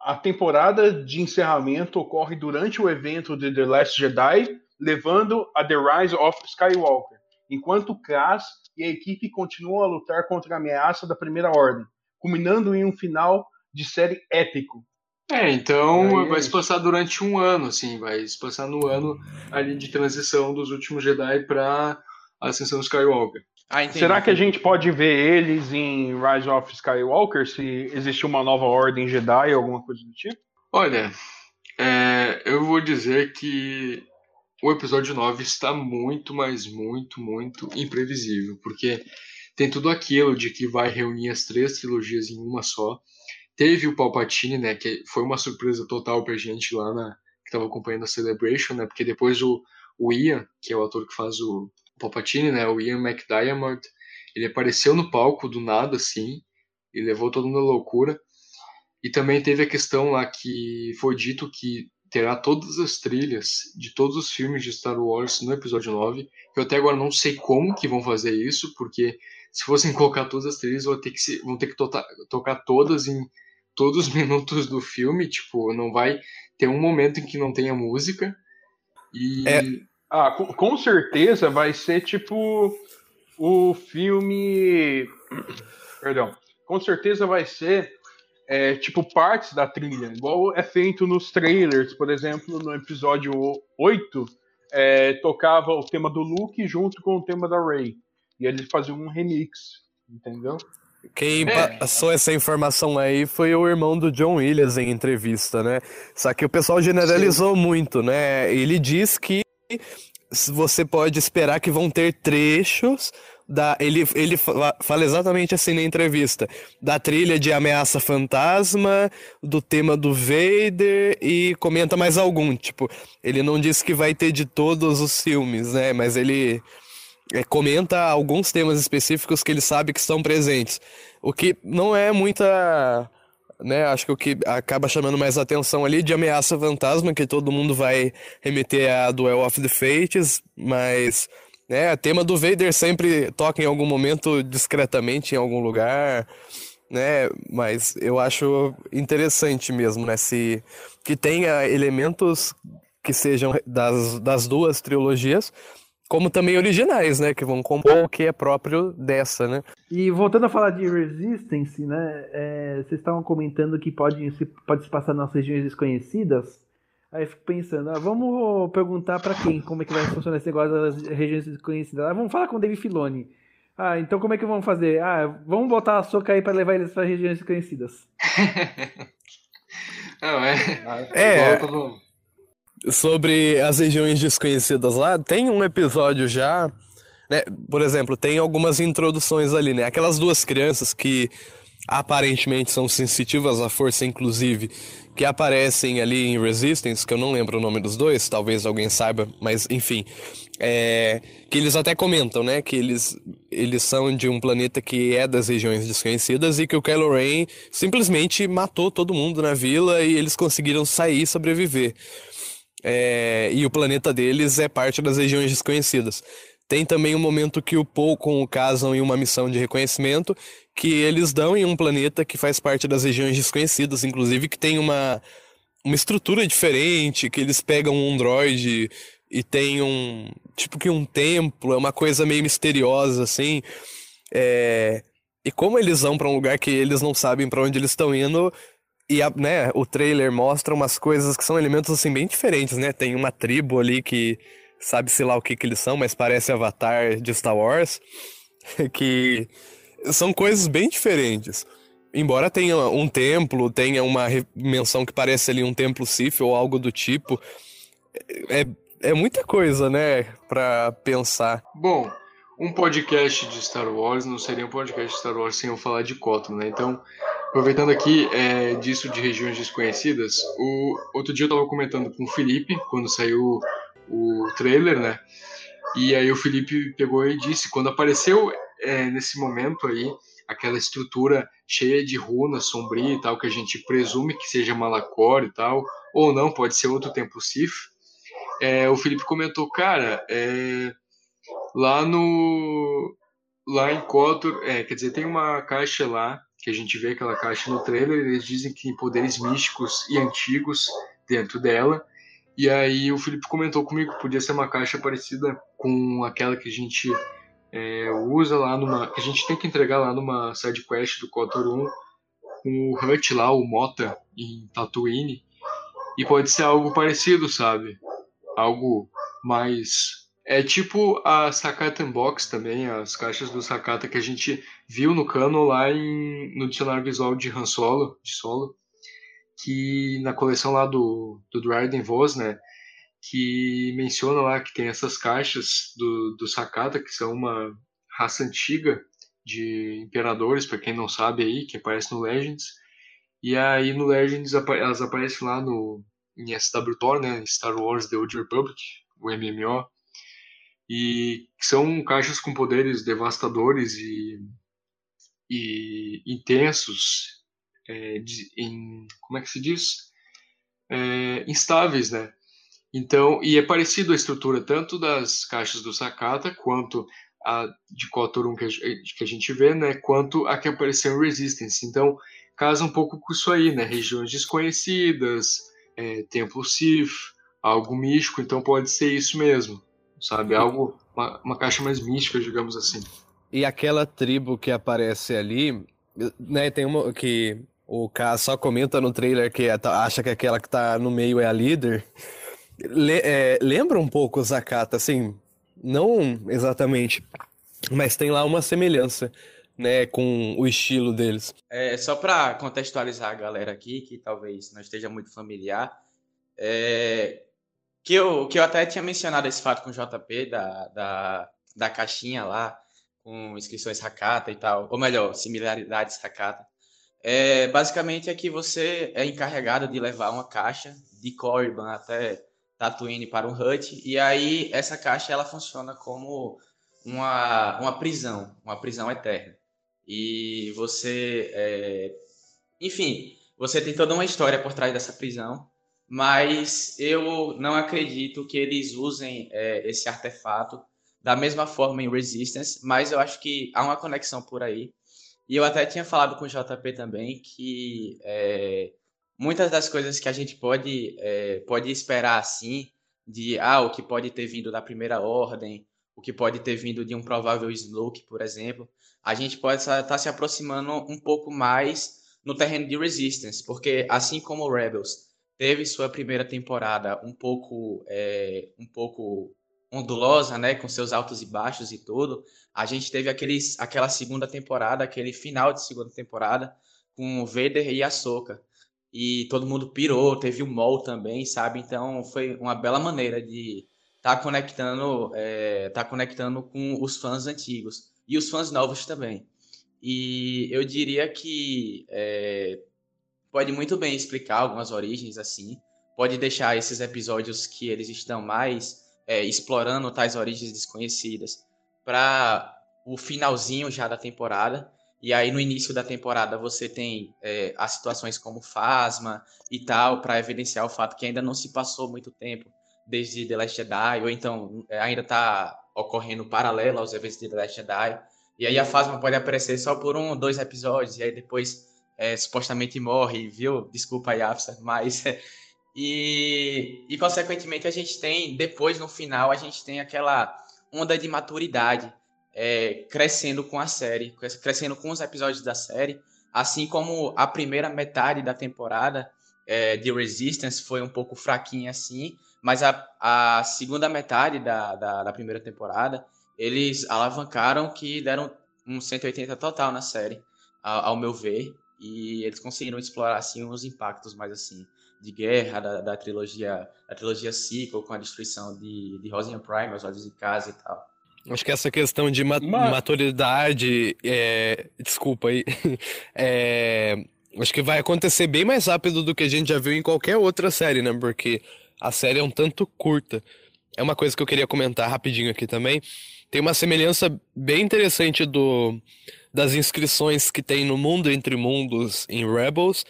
A temporada de encerramento ocorre durante o evento de The Last Jedi, levando a The Rise of Skywalker, enquanto Kaz e a equipe continuam a lutar contra a ameaça da Primeira Ordem, culminando em um final de série épico. É, então Aí, vai se passar durante um ano, assim, vai se passar no ano ali de transição dos últimos Jedi para a Ascensão Skywalker. Ah, entendi, Será que a gente pode ver eles em Rise of Skywalker, se existe uma nova ordem Jedi ou alguma coisa do tipo? Olha, é, eu vou dizer que o episódio 9 está muito, mas muito, muito imprevisível, porque tem tudo aquilo de que vai reunir as três trilogias em uma só. Teve o Palpatine, né, que foi uma surpresa total pra gente lá na que estava acompanhando a Celebration, né, porque depois o, o Ian, que é o ator que faz o, Palpatine, né, o Ian McDiarmid, ele apareceu no palco do nada, assim, e levou todo mundo à loucura. E também teve a questão lá que foi dito que terá todas as trilhas de todos os filmes de Star Wars no episódio 9. Eu até agora não sei como que vão fazer isso, porque se fossem colocar todas as trilhas, vão ter que, se, vão ter que to tocar todas em todos os minutos do filme. Tipo, não vai ter um momento em que não tenha música. E. É ah, com, com certeza vai ser tipo o filme. Perdão. Com certeza vai ser é, tipo partes da trilha, igual é feito nos trailers, por exemplo, no episódio 8, é, tocava o tema do Luke junto com o tema da Rey. E eles faziam um remix, entendeu? Quem é. passou essa informação aí foi o irmão do John Williams em entrevista, né? Só que o pessoal generalizou Sim. muito, né? Ele diz que você pode esperar que vão ter trechos da ele, ele fala exatamente assim na entrevista da trilha de ameaça fantasma do tema do Vader e comenta mais algum tipo ele não disse que vai ter de todos os filmes né mas ele é, comenta alguns temas específicos que ele sabe que estão presentes. O que não é muita né? Acho que o que acaba chamando mais atenção ali de ameaça fantasma, que todo mundo vai remeter a Duel of the Fates, mas né, o tema do Vader sempre toca em algum momento discretamente em algum lugar, né? Mas eu acho interessante mesmo, né? Se que tenha elementos que sejam das, das duas trilogias, como também originais, né, que vão compor o que é próprio dessa, né. E voltando a falar de Resistance, né, é, vocês estavam comentando que pode se, pode se passar nas regiões desconhecidas. Aí eu fico pensando, ah, vamos perguntar para quem como é que vai funcionar esse negócio das regiões desconhecidas. Ah, vamos falar com o David Filoni. Ah, então como é que vamos fazer? Ah, vamos botar a soca aí para levar eles para regiões desconhecidas. Não, é. É. é sobre as regiões desconhecidas lá, tem um episódio já, né? Por exemplo, tem algumas introduções ali, né? Aquelas duas crianças que aparentemente são sensitivas à força, inclusive, que aparecem ali em Resistance, que eu não lembro o nome dos dois, talvez alguém saiba, mas enfim. É, que eles até comentam, né? Que eles, eles são de um planeta que é das regiões desconhecidas e que o Kylo Ren simplesmente matou todo mundo na vila e eles conseguiram sair e sobreviver é, e o planeta deles é parte das regiões desconhecidas. Tem também um momento que o Paul com o casam em uma missão de reconhecimento que eles dão em um planeta que faz parte das regiões desconhecidas, inclusive que tem uma, uma estrutura diferente, que eles pegam um androide e tem um tipo que um templo, é uma coisa meio misteriosa assim. É, e como eles vão para um lugar que eles não sabem para onde eles estão indo, e a, né, o trailer mostra umas coisas que são elementos assim bem diferentes, né? Tem uma tribo ali que sabe-se lá o que, que eles são, mas parece Avatar de Star Wars, que são coisas bem diferentes. Embora tenha um templo, tenha uma menção que parece ali um templo Sith ou algo do tipo, é, é muita coisa, né, pra pensar. Bom, um podcast de Star Wars não seria um podcast de Star Wars sem eu falar de Cotton, né? Então, aproveitando aqui é, disso de regiões desconhecidas, o outro dia eu tava comentando com o Felipe, quando saiu o trailer, né? E aí o Felipe pegou e disse, quando apareceu é, nesse momento aí, aquela estrutura cheia de runas sombria e tal, que a gente presume que seja Malacor e tal, ou não, pode ser outro templo Sif. É, o Felipe comentou, cara, é, lá no lá em Kotor, é, quer dizer, tem uma caixa lá que a gente vê aquela caixa no trailer, eles dizem que tem poderes místicos e antigos dentro dela. E aí o Felipe comentou comigo que podia ser uma caixa parecida com aquela que a gente é, usa lá numa. que a gente tem que entregar lá numa side quest do Kotor 1 com o Hut lá, o Mota, em Tatooine. E pode ser algo parecido, sabe? Algo mais. É tipo a Sakata Box também, as caixas do Sakata que a gente viu no cano lá em, no dicionário visual de Han Solo, de Solo que na coleção lá do, do Dryden Voss, né, que menciona lá que tem essas caixas do, do Sakata, que são uma raça antiga de imperadores, para quem não sabe aí, que aparece no Legends. E aí no Legends elas aparecem lá no em SW Thor, né, Star Wars The Old Republic, o MMO. E são caixas com poderes devastadores e, e intensos é, de, em, como é que se diz? É, instáveis, né? Então, e é parecido a estrutura tanto das caixas do Sakata quanto a de Kotor 1 que a, que a gente vê, né? Quanto a que apareceu em Resistance. Então, casa um pouco com isso aí, né? Regiões desconhecidas, é, templo Sith, algo místico. Então, pode ser isso mesmo, sabe? Algo, uma, uma caixa mais mística, digamos assim. E aquela tribo que aparece ali, né? Tem uma que o K só comenta no trailer que acha que aquela que tá no meio é a líder. Le, é, lembra um pouco Zakata, assim, não exatamente, mas tem lá uma semelhança, né, com o estilo deles. É, só para contextualizar a galera aqui, que talvez não esteja muito familiar, é, que, eu, que eu até tinha mencionado esse fato com o JP, da, da, da caixinha lá, com inscrições Hakata e tal, ou melhor, similaridades Hakata. É, basicamente é que você é encarregado de levar uma caixa de Corriban até Tatooine para um hut, e aí essa caixa ela funciona como uma, uma prisão, uma prisão eterna. E você, é... enfim, você tem toda uma história por trás dessa prisão, mas eu não acredito que eles usem é, esse artefato da mesma forma em Resistance, mas eu acho que há uma conexão por aí. E eu até tinha falado com o JP também que é, muitas das coisas que a gente pode, é, pode esperar assim, de ah, o que pode ter vindo da primeira ordem, o que pode ter vindo de um provável Snoke, por exemplo, a gente pode estar se aproximando um pouco mais no terreno de Resistance, porque assim como Rebels teve sua primeira temporada um pouco, é, um pouco ondulosa, né, com seus altos e baixos e tudo, a gente teve aqueles, aquela segunda temporada, aquele final de segunda temporada com o Vader e a Soca. E todo mundo pirou, teve o Mol também, sabe? Então foi uma bela maneira de estar tá conectando, é, tá conectando com os fãs antigos e os fãs novos também. E eu diria que é, pode muito bem explicar algumas origens assim, pode deixar esses episódios que eles estão mais é, explorando tais origens desconhecidas para o finalzinho já da temporada. E aí no início da temporada você tem é, as situações como Fasma e tal, para evidenciar o fato que ainda não se passou muito tempo desde The Last Jedi, ou então é, ainda está ocorrendo paralelo aos eventos de The Last Jedi. E aí a Phasma pode aparecer só por um, dois episódios, e aí depois é, supostamente morre, viu? Desculpa aí, Afsa, mas. e, e, consequentemente, a gente tem, depois no final, a gente tem aquela onda de maturidade é, crescendo com a série, crescendo com os episódios da série, assim como a primeira metade da temporada é, de Resistance foi um pouco fraquinha assim, mas a, a segunda metade da, da, da primeira temporada eles alavancaram que deram um 180 total na série, ao, ao meu ver, e eles conseguiram explorar assim os impactos mais assim de guerra da, da trilogia da trilogia Sequel com a destruição de, de Rosian Prime, os olhos de casa e tal. Acho que essa questão de ma maturidade, é... desculpa aí, é... acho que vai acontecer bem mais rápido do que a gente já viu em qualquer outra série, né? Porque a série é um tanto curta. É uma coisa que eu queria comentar rapidinho aqui também. Tem uma semelhança bem interessante do das inscrições que tem no Mundo Entre Mundos em Rebels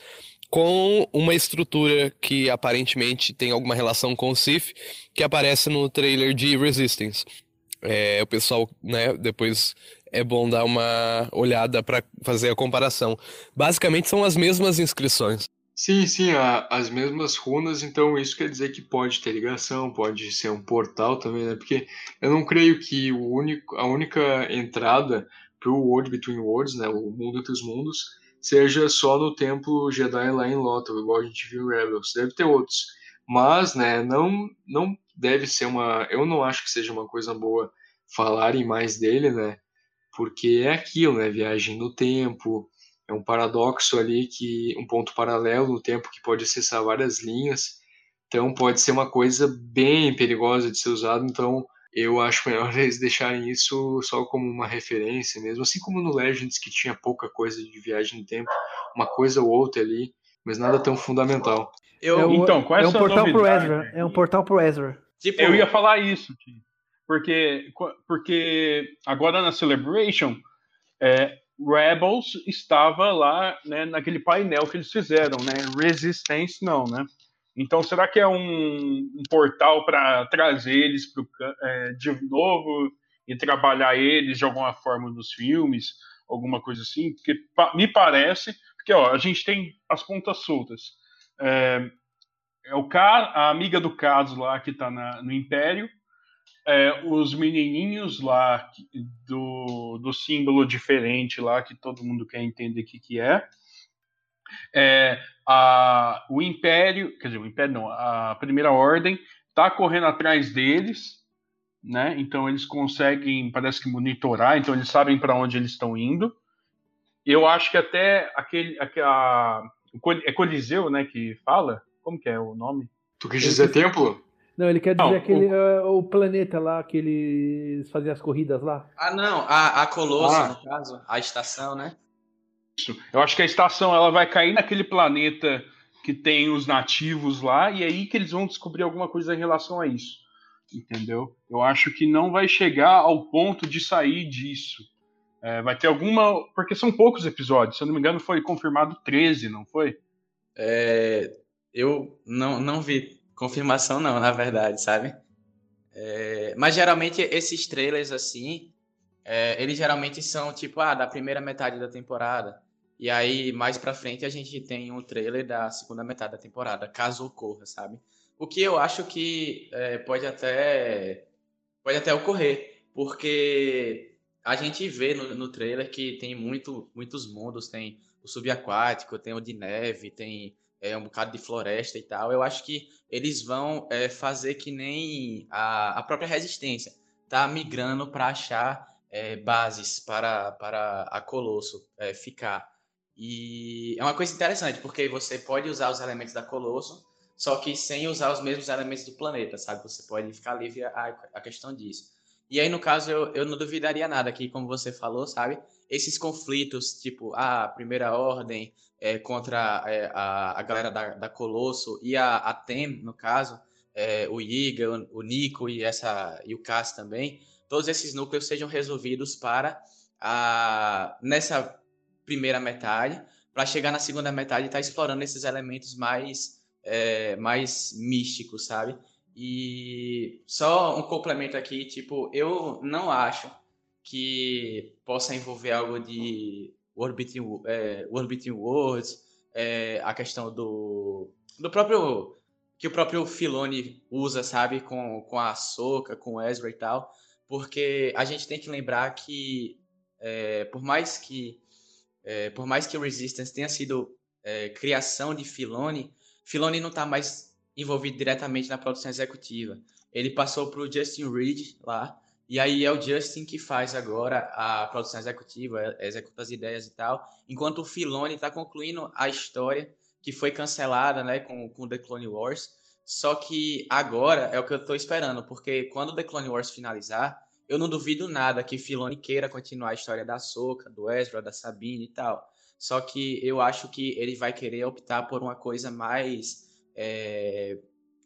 com uma estrutura que aparentemente tem alguma relação com o Sith que aparece no trailer de Resistance. É, o pessoal, né, depois é bom dar uma olhada para fazer a comparação. Basicamente são as mesmas inscrições. Sim, sim, a, as mesmas runas, então isso quer dizer que pode ter ligação, pode ser um portal também, né? Porque eu não creio que o único, a única entrada o World Between Worlds, né, o mundo entre os mundos, seja só no templo Jedi lá em Lothal, igual a gente viu em Rebels. Deve ter outros, mas, né, não não deve ser uma, eu não acho que seja uma coisa boa falarem mais dele, né? Porque é aquilo, né, viagem no tempo, é um paradoxo ali que um ponto paralelo no tempo que pode acessar várias linhas. Então pode ser uma coisa bem perigosa de ser usado, então eu acho melhor eles deixarem isso só como uma referência mesmo, assim como no Legends que tinha pouca coisa de viagem no tempo, uma coisa ou outra ali, mas nada tão fundamental. Eu, é então, qual é, é um portal pro Ezra, é um portal pro Ezra. Tipo, eu ia falar isso, porque porque agora na Celebration é, Rebels estava lá, né, naquele painel que eles fizeram, né? Resistance não, né? Então, será que é um, um portal para trazer eles pro, é, de novo e trabalhar eles de alguma forma nos filmes, alguma coisa assim? Porque pa, me parece, porque ó, a gente tem as pontas soltas. É, é o cara, a amiga do caso lá que está no Império, é, os menininhos lá do, do símbolo diferente lá que todo mundo quer entender o que, que é. É a, o Império, quer dizer, o Império não, a Primeira Ordem está correndo atrás deles, né? Então eles conseguem, parece que monitorar, então eles sabem para onde eles estão indo. Eu acho que até aquele, a, é Coliseu, né, que fala, como que é o nome? Tu quis dizer templo? Não, ele quer dizer não, aquele, o... Uh, o... planeta lá que eles faziam as corridas lá. Ah, não, a, a Colosso, ah. no caso, a estação, né? Isso. Eu acho que a estação ela vai cair naquele planeta que tem os nativos lá, e é aí que eles vão descobrir alguma coisa em relação a isso. Entendeu? Eu acho que não vai chegar ao ponto de sair disso. É, vai ter alguma. Porque são poucos episódios, se eu não me engano, foi confirmado 13, não foi? É, eu não, não vi confirmação, não, na verdade, sabe? É, mas geralmente esses trailers assim, é, eles geralmente são tipo, ah, da primeira metade da temporada. E aí, mais pra frente, a gente tem um trailer da segunda metade da temporada, caso ocorra, sabe? O que eu acho que é, pode até pode até ocorrer, porque a gente vê no, no trailer que tem muito, muitos mundos, tem o subaquático, tem o de neve, tem é, um bocado de floresta e tal. Eu acho que eles vão é, fazer que nem a, a própria resistência, tá migrando para achar é, bases para, para a Colosso é, ficar. E é uma coisa interessante, porque você pode usar os elementos da Colosso, só que sem usar os mesmos elementos do planeta, sabe? Você pode ficar livre a, a questão disso. E aí, no caso, eu, eu não duvidaria nada que, como você falou, sabe? Esses conflitos, tipo, a Primeira Ordem é, contra é, a, a galera da, da Colosso e a, a TEM, no caso, é, o Iga, o, o Nico e, essa, e o Cass também, todos esses núcleos sejam resolvidos para a, nessa primeira metade, para chegar na segunda metade e estar tá explorando esses elementos mais, é, mais místicos, sabe? E só um complemento aqui, tipo, eu não acho que possa envolver algo de World Between, é, Between Worlds, é, a questão do, do próprio que o próprio Filoni usa, sabe, com, com a Soca, com o Ezra e tal, porque a gente tem que lembrar que é, por mais que é, por mais que o Resistance tenha sido é, criação de Filoni, Filoni não está mais envolvido diretamente na produção executiva. Ele passou para o Justin Reed lá, e aí é o Justin que faz agora a produção executiva, executa as ideias e tal, enquanto o Filoni está concluindo a história que foi cancelada né, com, com The Clone Wars. Só que agora é o que eu estou esperando, porque quando The Clone Wars finalizar, eu não duvido nada que Filoni queira continuar a história da Soca, do Ezra, da Sabine e tal. Só que eu acho que ele vai querer optar por uma coisa mais, é,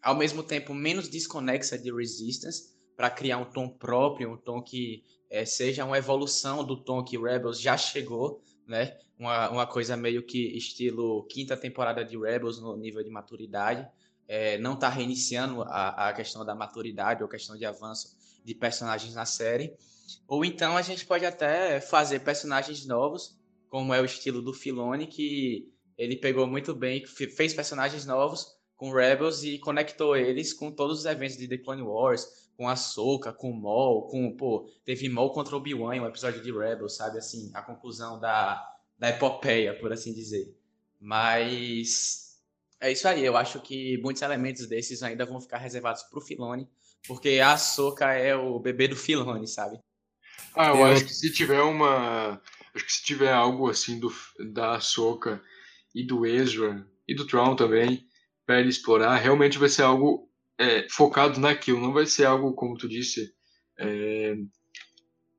ao mesmo tempo, menos desconexa de Resistance, para criar um tom próprio, um tom que é, seja uma evolução do tom que Rebels já chegou, né? Uma, uma coisa meio que estilo quinta temporada de Rebels no nível de maturidade. É, não está reiniciando a, a questão da maturidade ou questão de avanço de personagens na série. Ou então a gente pode até fazer personagens novos, como é o estilo do Filoni, que ele pegou muito bem, fez personagens novos com Rebels e conectou eles com todos os eventos de The Clone Wars, com a Soca, com o Maul, com, pô, teve Maul contra Obi-Wan em um episódio de Rebels, sabe, assim, a conclusão da, da epopeia, por assim dizer. Mas é isso aí, eu acho que muitos elementos desses ainda vão ficar reservados pro Filoni, porque a Soca é o bebê do Filoni, sabe? Ah, eu, eu acho que se tiver uma. Acho que se tiver algo assim do, da Soca e do Ezra e do Tron também, para ele explorar, realmente vai ser algo é, focado naquilo, não vai ser algo, como tu disse, é,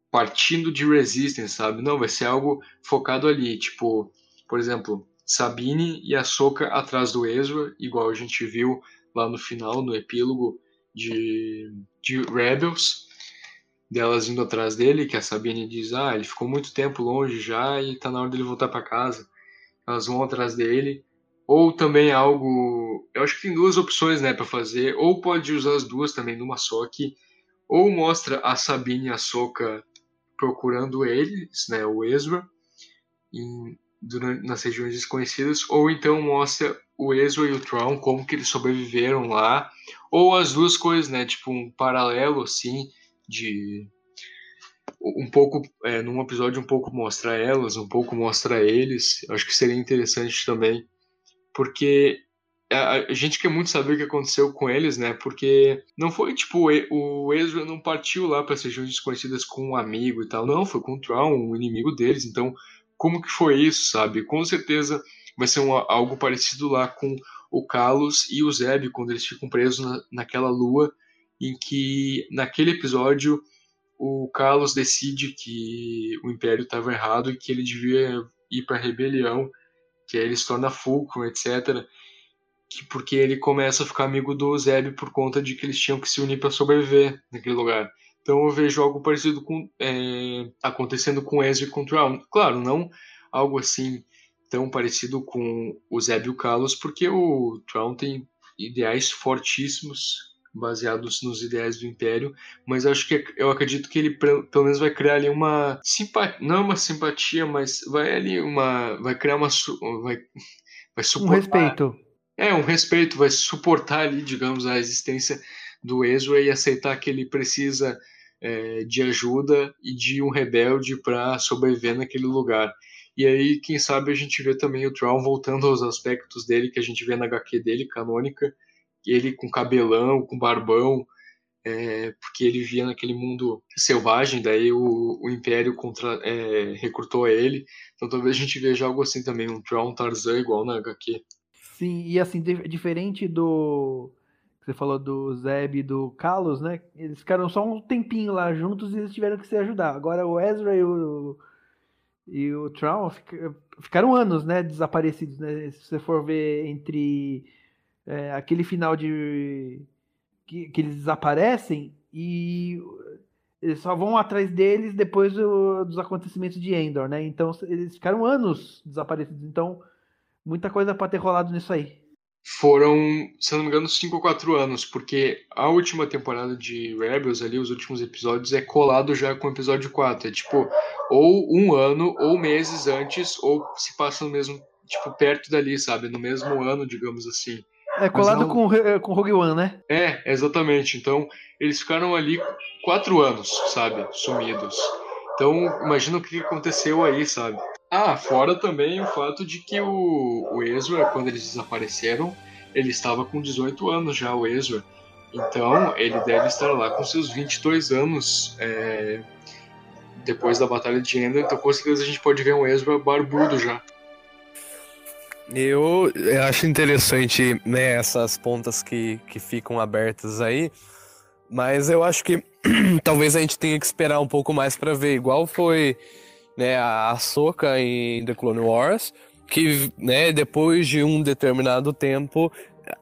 partindo de Resistance, sabe? Não, vai ser algo focado ali, tipo, por exemplo, Sabine e a Soca atrás do Ezra, igual a gente viu lá no final, no epílogo, de, de Rebels, delas indo atrás dele, que a Sabine diz, ah, ele ficou muito tempo longe já e tá na hora dele voltar para casa. Elas vão atrás dele. Ou também algo, eu acho que tem duas opções, né, para fazer. Ou pode usar as duas também numa só que ou mostra a Sabine e a Soka procurando eles, né, o Ezra, em, durante, nas regiões desconhecidas, ou então mostra o Ezra e o Tron, como que eles sobreviveram lá, ou as duas coisas, né? Tipo um paralelo assim de um pouco é, num episódio um pouco mostra elas, um pouco mostra eles. Acho que seria interessante também, porque a, gente quer muito saber o que aconteceu com eles, né? Porque não foi tipo o Ezra não partiu lá para regiões desconhecidas com um amigo e tal, não, foi com o Tron, um inimigo deles. Então, como que foi isso, sabe? Com certeza vai ser um, algo parecido lá com o Carlos e o Zeb quando eles ficam presos na, naquela lua em que naquele episódio o Carlos decide que o Império estava errado e que ele devia ir para a rebelião, que aí ele se torna Fulcrum, etc. Que, porque ele começa a ficar amigo do Zeb por conta de que eles tinham que se unir para sobreviver naquele lugar. Então eu vejo algo parecido com é, acontecendo com Ezra e com Traum. Claro, não algo assim tão parecido com o Zeb e o Carlos, porque o Tron tem ideais fortíssimos baseados nos ideais do Império, mas acho que eu acredito que ele pelo menos vai criar ali uma simpatia, não uma simpatia, mas vai ali uma, vai criar uma, vai, vai suportar. Um respeito. É, um respeito, vai suportar ali, digamos, a existência do Ezra e aceitar que ele precisa é, de ajuda e de um rebelde para sobreviver naquele lugar. E aí, quem sabe, a gente vê também o Traum voltando aos aspectos dele que a gente vê na HQ dele, canônica, ele com cabelão, com barbão, é, porque ele via naquele mundo selvagem, daí o, o Império contra, é, recrutou ele. Então talvez a gente veja algo assim também, um Traum Tarzan igual na HQ. Sim, e assim, diferente do. Você falou do Zeb e do Carlos, né? Eles ficaram só um tempinho lá juntos e eles tiveram que se ajudar. Agora o Ezra e o, e o Traum ficaram anos, né, desaparecidos, né? Se você for ver entre é, aquele final de que, que, eles desaparecem e eles só vão atrás deles depois do, dos acontecimentos de Endor, né? Então eles ficaram anos desaparecidos. Então muita coisa pode ter rolado nisso aí. Foram, se não me engano, 5 ou 4 anos, porque a última temporada de Rebels, ali, os últimos episódios, é colado já com o episódio 4. É tipo, ou um ano, ou meses antes, ou se passa no mesmo, tipo, perto dali, sabe? No mesmo ano, digamos assim. É colado não... com, eh, com Rogue One, né? É, exatamente. Então, eles ficaram ali quatro anos, sabe? Sumidos. Então, imagina o que aconteceu aí, sabe? Ah, fora também o fato de que o, o Ezra, quando eles desapareceram, ele estava com 18 anos já, o Ezra. Então, ele deve estar lá com seus 22 anos é, depois da Batalha de Endor. Então, com certeza, a gente pode ver um Ezra barbudo já. Eu, eu acho interessante né, essas pontas que, que ficam abertas aí, mas eu acho que talvez a gente tenha que esperar um pouco mais para ver. Igual foi né, a Ahsoka em The Clone Wars, que né, depois de um determinado tempo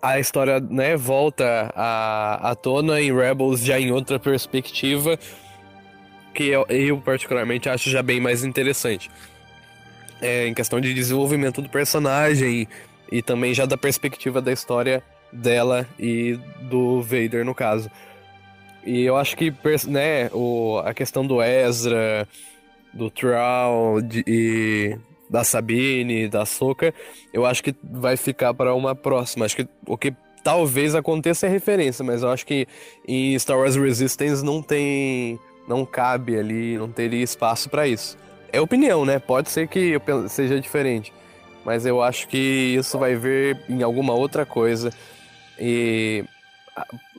a história né, volta à, à tona em Rebels já em outra perspectiva, que eu, eu particularmente acho já bem mais interessante. É, em questão de desenvolvimento do personagem e, também já da perspectiva da história dela e do Vader no caso. E eu acho que né, o, a questão do Ezra, do Troll e da Sabine, da Soca, eu acho que vai ficar para uma próxima. Acho que o que talvez aconteça é referência, mas eu acho que em Star Wars Resistance não tem. não cabe ali, não teria espaço para isso. É opinião, né? Pode ser que seja diferente. Mas eu acho que isso vai ver em alguma outra coisa. E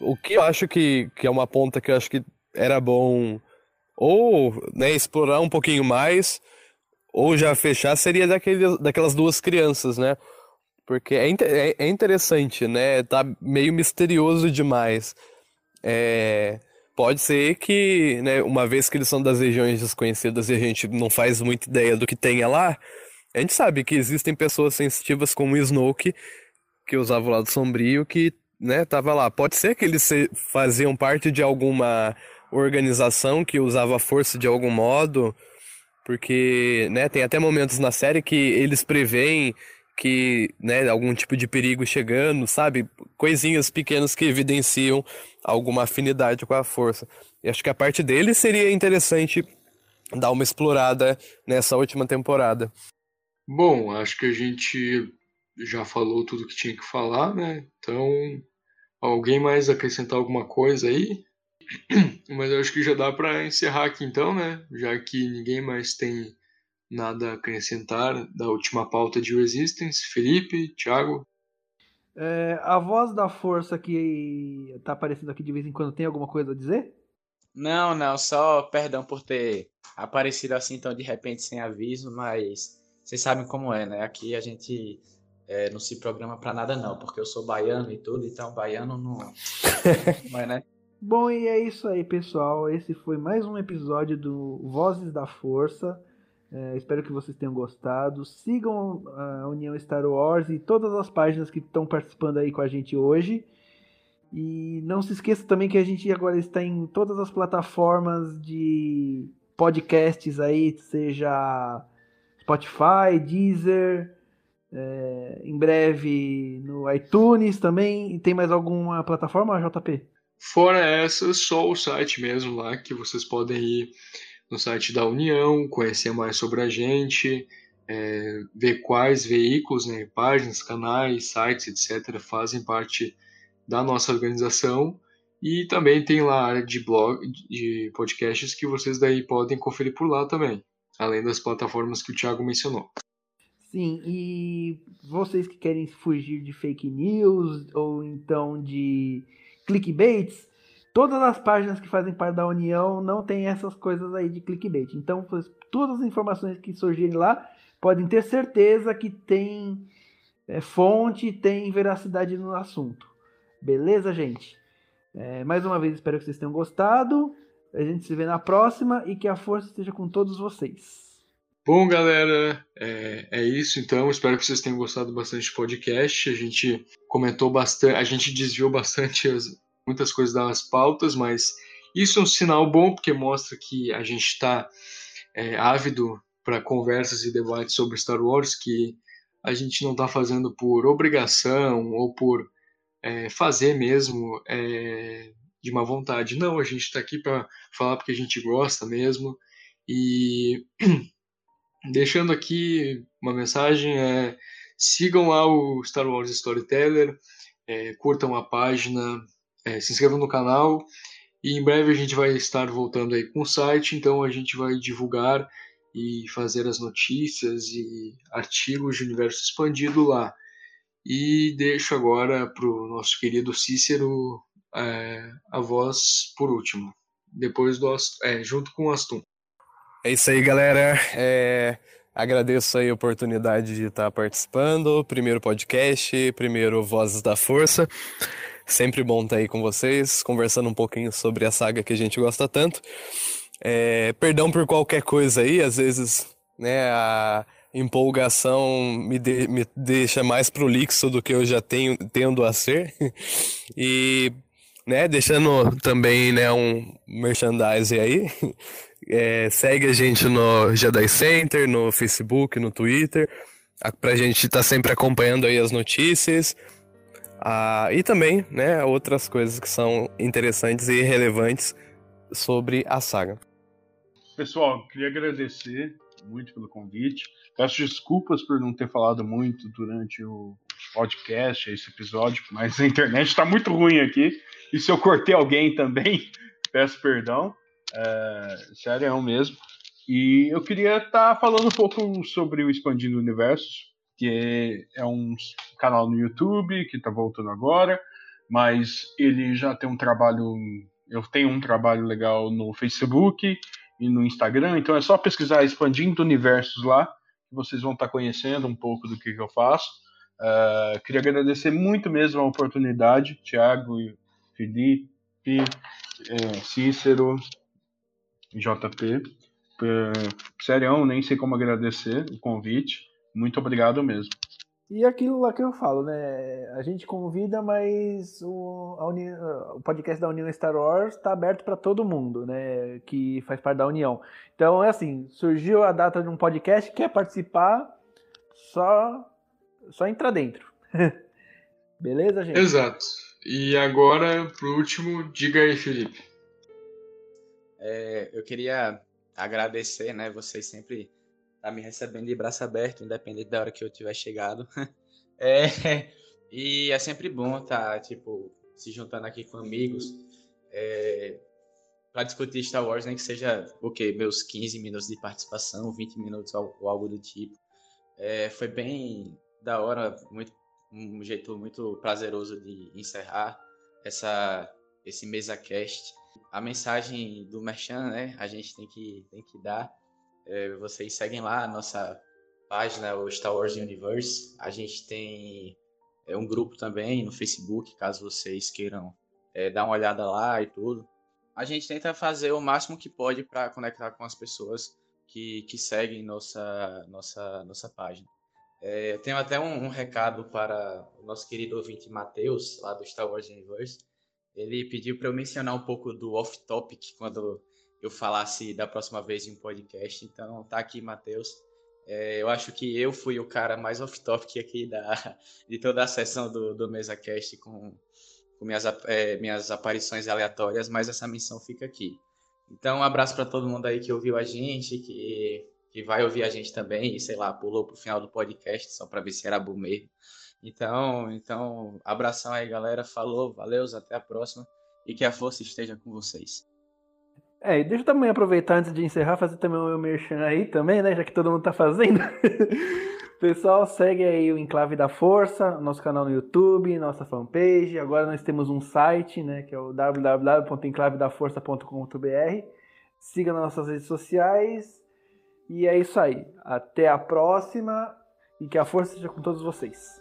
o que eu acho que, que é uma ponta que eu acho que era bom ou né, explorar um pouquinho mais, ou já fechar, seria daquele, daquelas duas crianças, né? Porque é, é, é interessante, né? Tá meio misterioso demais. É, pode ser que, né, uma vez que eles são das regiões desconhecidas e a gente não faz muita ideia do que tenha lá, a gente sabe que existem pessoas sensitivas como o Snoke, que usava o lado sombrio, que, né, tava lá. Pode ser que eles faziam parte de alguma organização que usava a força de algum modo, porque, né, tem até momentos na série que eles preveem que, né, algum tipo de perigo chegando, sabe? Coisinhas pequenas que evidenciam alguma afinidade com a força. E acho que a parte deles seria interessante dar uma explorada nessa última temporada. Bom, acho que a gente já falou tudo que tinha que falar, né? Então, alguém mais acrescentar alguma coisa aí? Mas eu acho que já dá para encerrar aqui então, né? Já que ninguém mais tem nada a acrescentar da última pauta de Resistance. Felipe, Thiago? É, a voz da força que tá aparecendo aqui de vez em quando tem alguma coisa a dizer? Não, não, só perdão por ter aparecido assim tão de repente sem aviso, mas vocês sabem como é, né? Aqui a gente é, não se programa para nada não, porque eu sou baiano e tudo, então baiano não, mas né? Bom, e é isso aí, pessoal. Esse foi mais um episódio do Vozes da Força. É, espero que vocês tenham gostado. Sigam a União Star Wars e todas as páginas que estão participando aí com a gente hoje. E não se esqueça também que a gente agora está em todas as plataformas de podcasts aí, seja Spotify, Deezer, é, em breve no iTunes também. E tem mais alguma plataforma, JP? Fora essa, só o site mesmo lá, que vocês podem ir no site da União, conhecer mais sobre a gente, é, ver quais veículos, né, páginas, canais, sites, etc., fazem parte da nossa organização. E também tem lá a área de blog, de podcasts que vocês daí podem conferir por lá também, além das plataformas que o Thiago mencionou. Sim, e vocês que querem fugir de fake news ou então de clickbaits, todas as páginas que fazem parte da União não tem essas coisas aí de clickbait. Então, todas as informações que surgirem lá podem ter certeza que tem é, fonte, tem veracidade no assunto. Beleza, gente? É, mais uma vez, espero que vocês tenham gostado. A gente se vê na próxima e que a força esteja com todos vocês. Bom, galera, é, é, isso então. Espero que vocês tenham gostado bastante do podcast. A gente comentou bastante, a gente desviou bastante as, muitas coisas das pautas, mas isso é um sinal bom porque mostra que a gente está é, ávido para conversas e debates sobre Star Wars, que a gente não está fazendo por obrigação ou por é, fazer mesmo é, de má vontade. Não, a gente está aqui para falar porque a gente gosta mesmo. E deixando aqui uma mensagem, é, sigam lá o Star Wars Storyteller, é, curtam a página, é, se inscrevam no canal e em breve a gente vai estar voltando aí com o site, então a gente vai divulgar e fazer as notícias e artigos de universo expandido lá. E deixo agora para o nosso querido Cícero é, a voz por último, depois do é, junto com o Astum. É isso aí, galera. É, agradeço aí a oportunidade de estar participando. Primeiro podcast, primeiro Vozes da Força. Sempre bom estar aí com vocês, conversando um pouquinho sobre a saga que a gente gosta tanto. É, perdão por qualquer coisa aí, às vezes, né, a empolgação me, de, me deixa mais prolixo do que eu já tenho tendo a ser. e, né, deixando também, né, um merchandising aí. É, segue a gente no Jedi Center, no Facebook, no Twitter, pra gente estar tá sempre acompanhando aí as notícias. Ah, e também, né, outras coisas que são interessantes e relevantes sobre a saga. Pessoal, queria agradecer muito pelo convite. Peço desculpas por não ter falado muito durante o podcast, esse episódio, mas a internet está muito ruim aqui. E se eu cortei alguém também, peço perdão. É, sério mesmo. E eu queria estar tá falando um pouco sobre o Expandindo Universos, que é um canal no YouTube que está voltando agora, mas ele já tem um trabalho. Eu tenho um trabalho legal no Facebook e no Instagram, então é só pesquisar Expandindo Universos lá, que vocês vão estar tá conhecendo um pouco do que, que eu faço. Uh, queria agradecer muito mesmo a oportunidade, Thiago, Felipe, é, Cícero, JP. É, sério, nem sei como agradecer o convite. Muito obrigado mesmo. E aquilo lá que eu falo, né? A gente convida, mas o, Uni, o podcast da União Star Wars está aberto para todo mundo, né? Que faz parte da União. Então é assim: surgiu a data de um podcast, quer participar, só, só entra dentro. Beleza, gente? Exato. E agora, por último, diga aí, Felipe. É, eu queria agradecer, né? Vocês sempre tá me recebendo de braço aberto, independente da hora que eu tiver chegado. é, e é sempre bom tá, tipo, se juntando aqui com amigos é, para discutir Star Wars, nem que seja, o meus 15 minutos de participação, 20 minutos ou algo do tipo. É, foi bem da hora, muito, um jeito muito prazeroso de encerrar essa, esse mesa cast. A mensagem do Merchan, né, a gente tem que, tem que dar é, vocês seguem lá a nossa página, o Star Wars Universe. A gente tem é, um grupo também no Facebook, caso vocês queiram é, dar uma olhada lá e tudo. A gente tenta fazer o máximo que pode para conectar com as pessoas que, que seguem nossa, nossa, nossa página. É, eu tenho até um, um, recado para o nosso querido ouvinte Matheus, lá do Star Wars Universe. Ele pediu para eu mencionar um pouco do off-topic quando eu falasse da próxima vez em um podcast. Então, tá aqui, Matheus. É, eu acho que eu fui o cara mais off-topic aqui da, de toda a sessão do, do MesaCast com, com minhas, é, minhas aparições aleatórias, mas essa missão fica aqui. Então, um abraço para todo mundo aí que ouviu a gente, que, que vai ouvir a gente também, e sei lá, pulou pro final do podcast só para ver se era bom mesmo. Então, então, abração aí, galera. Falou, valeu, até a próxima e que a força esteja com vocês. É, e deixa eu também aproveitar antes de encerrar, fazer também o meu merchan aí também, né? Já que todo mundo tá fazendo. Pessoal, segue aí o Enclave da Força, nosso canal no YouTube, nossa fanpage. Agora nós temos um site, né? Que é o www.enclavedaforça.com.br. Siga nas nossas redes sociais. E é isso aí. Até a próxima e que a força seja com todos vocês.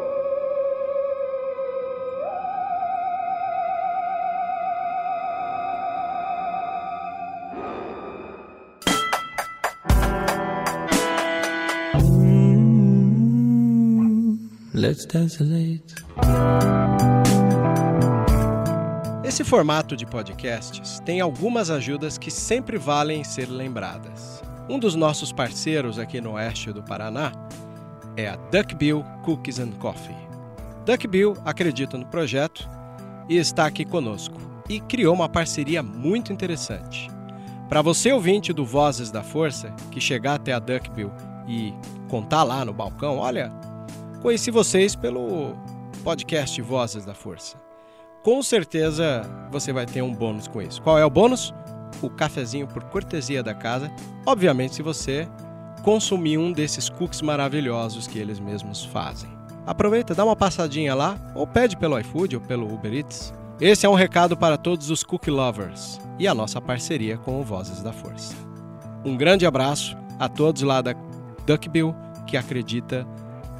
Let's Esse formato de podcasts tem algumas ajudas que sempre valem ser lembradas. Um dos nossos parceiros aqui no oeste do Paraná é a Duckbill Cookies and Coffee. Duckbill acredita no projeto e está aqui conosco e criou uma parceria muito interessante. Para você ouvinte do Vozes da Força que chegar até a Duckbill e contar lá no balcão, olha, Conheci vocês pelo podcast Vozes da Força. Com certeza você vai ter um bônus com isso. Qual é o bônus? O cafezinho por cortesia da casa. Obviamente, se você consumir um desses cookies maravilhosos que eles mesmos fazem. Aproveita, dá uma passadinha lá, ou pede pelo iFood ou pelo Uber Eats. Esse é um recado para todos os cookie lovers e a nossa parceria com o Vozes da Força. Um grande abraço a todos lá da Duckbill que acredita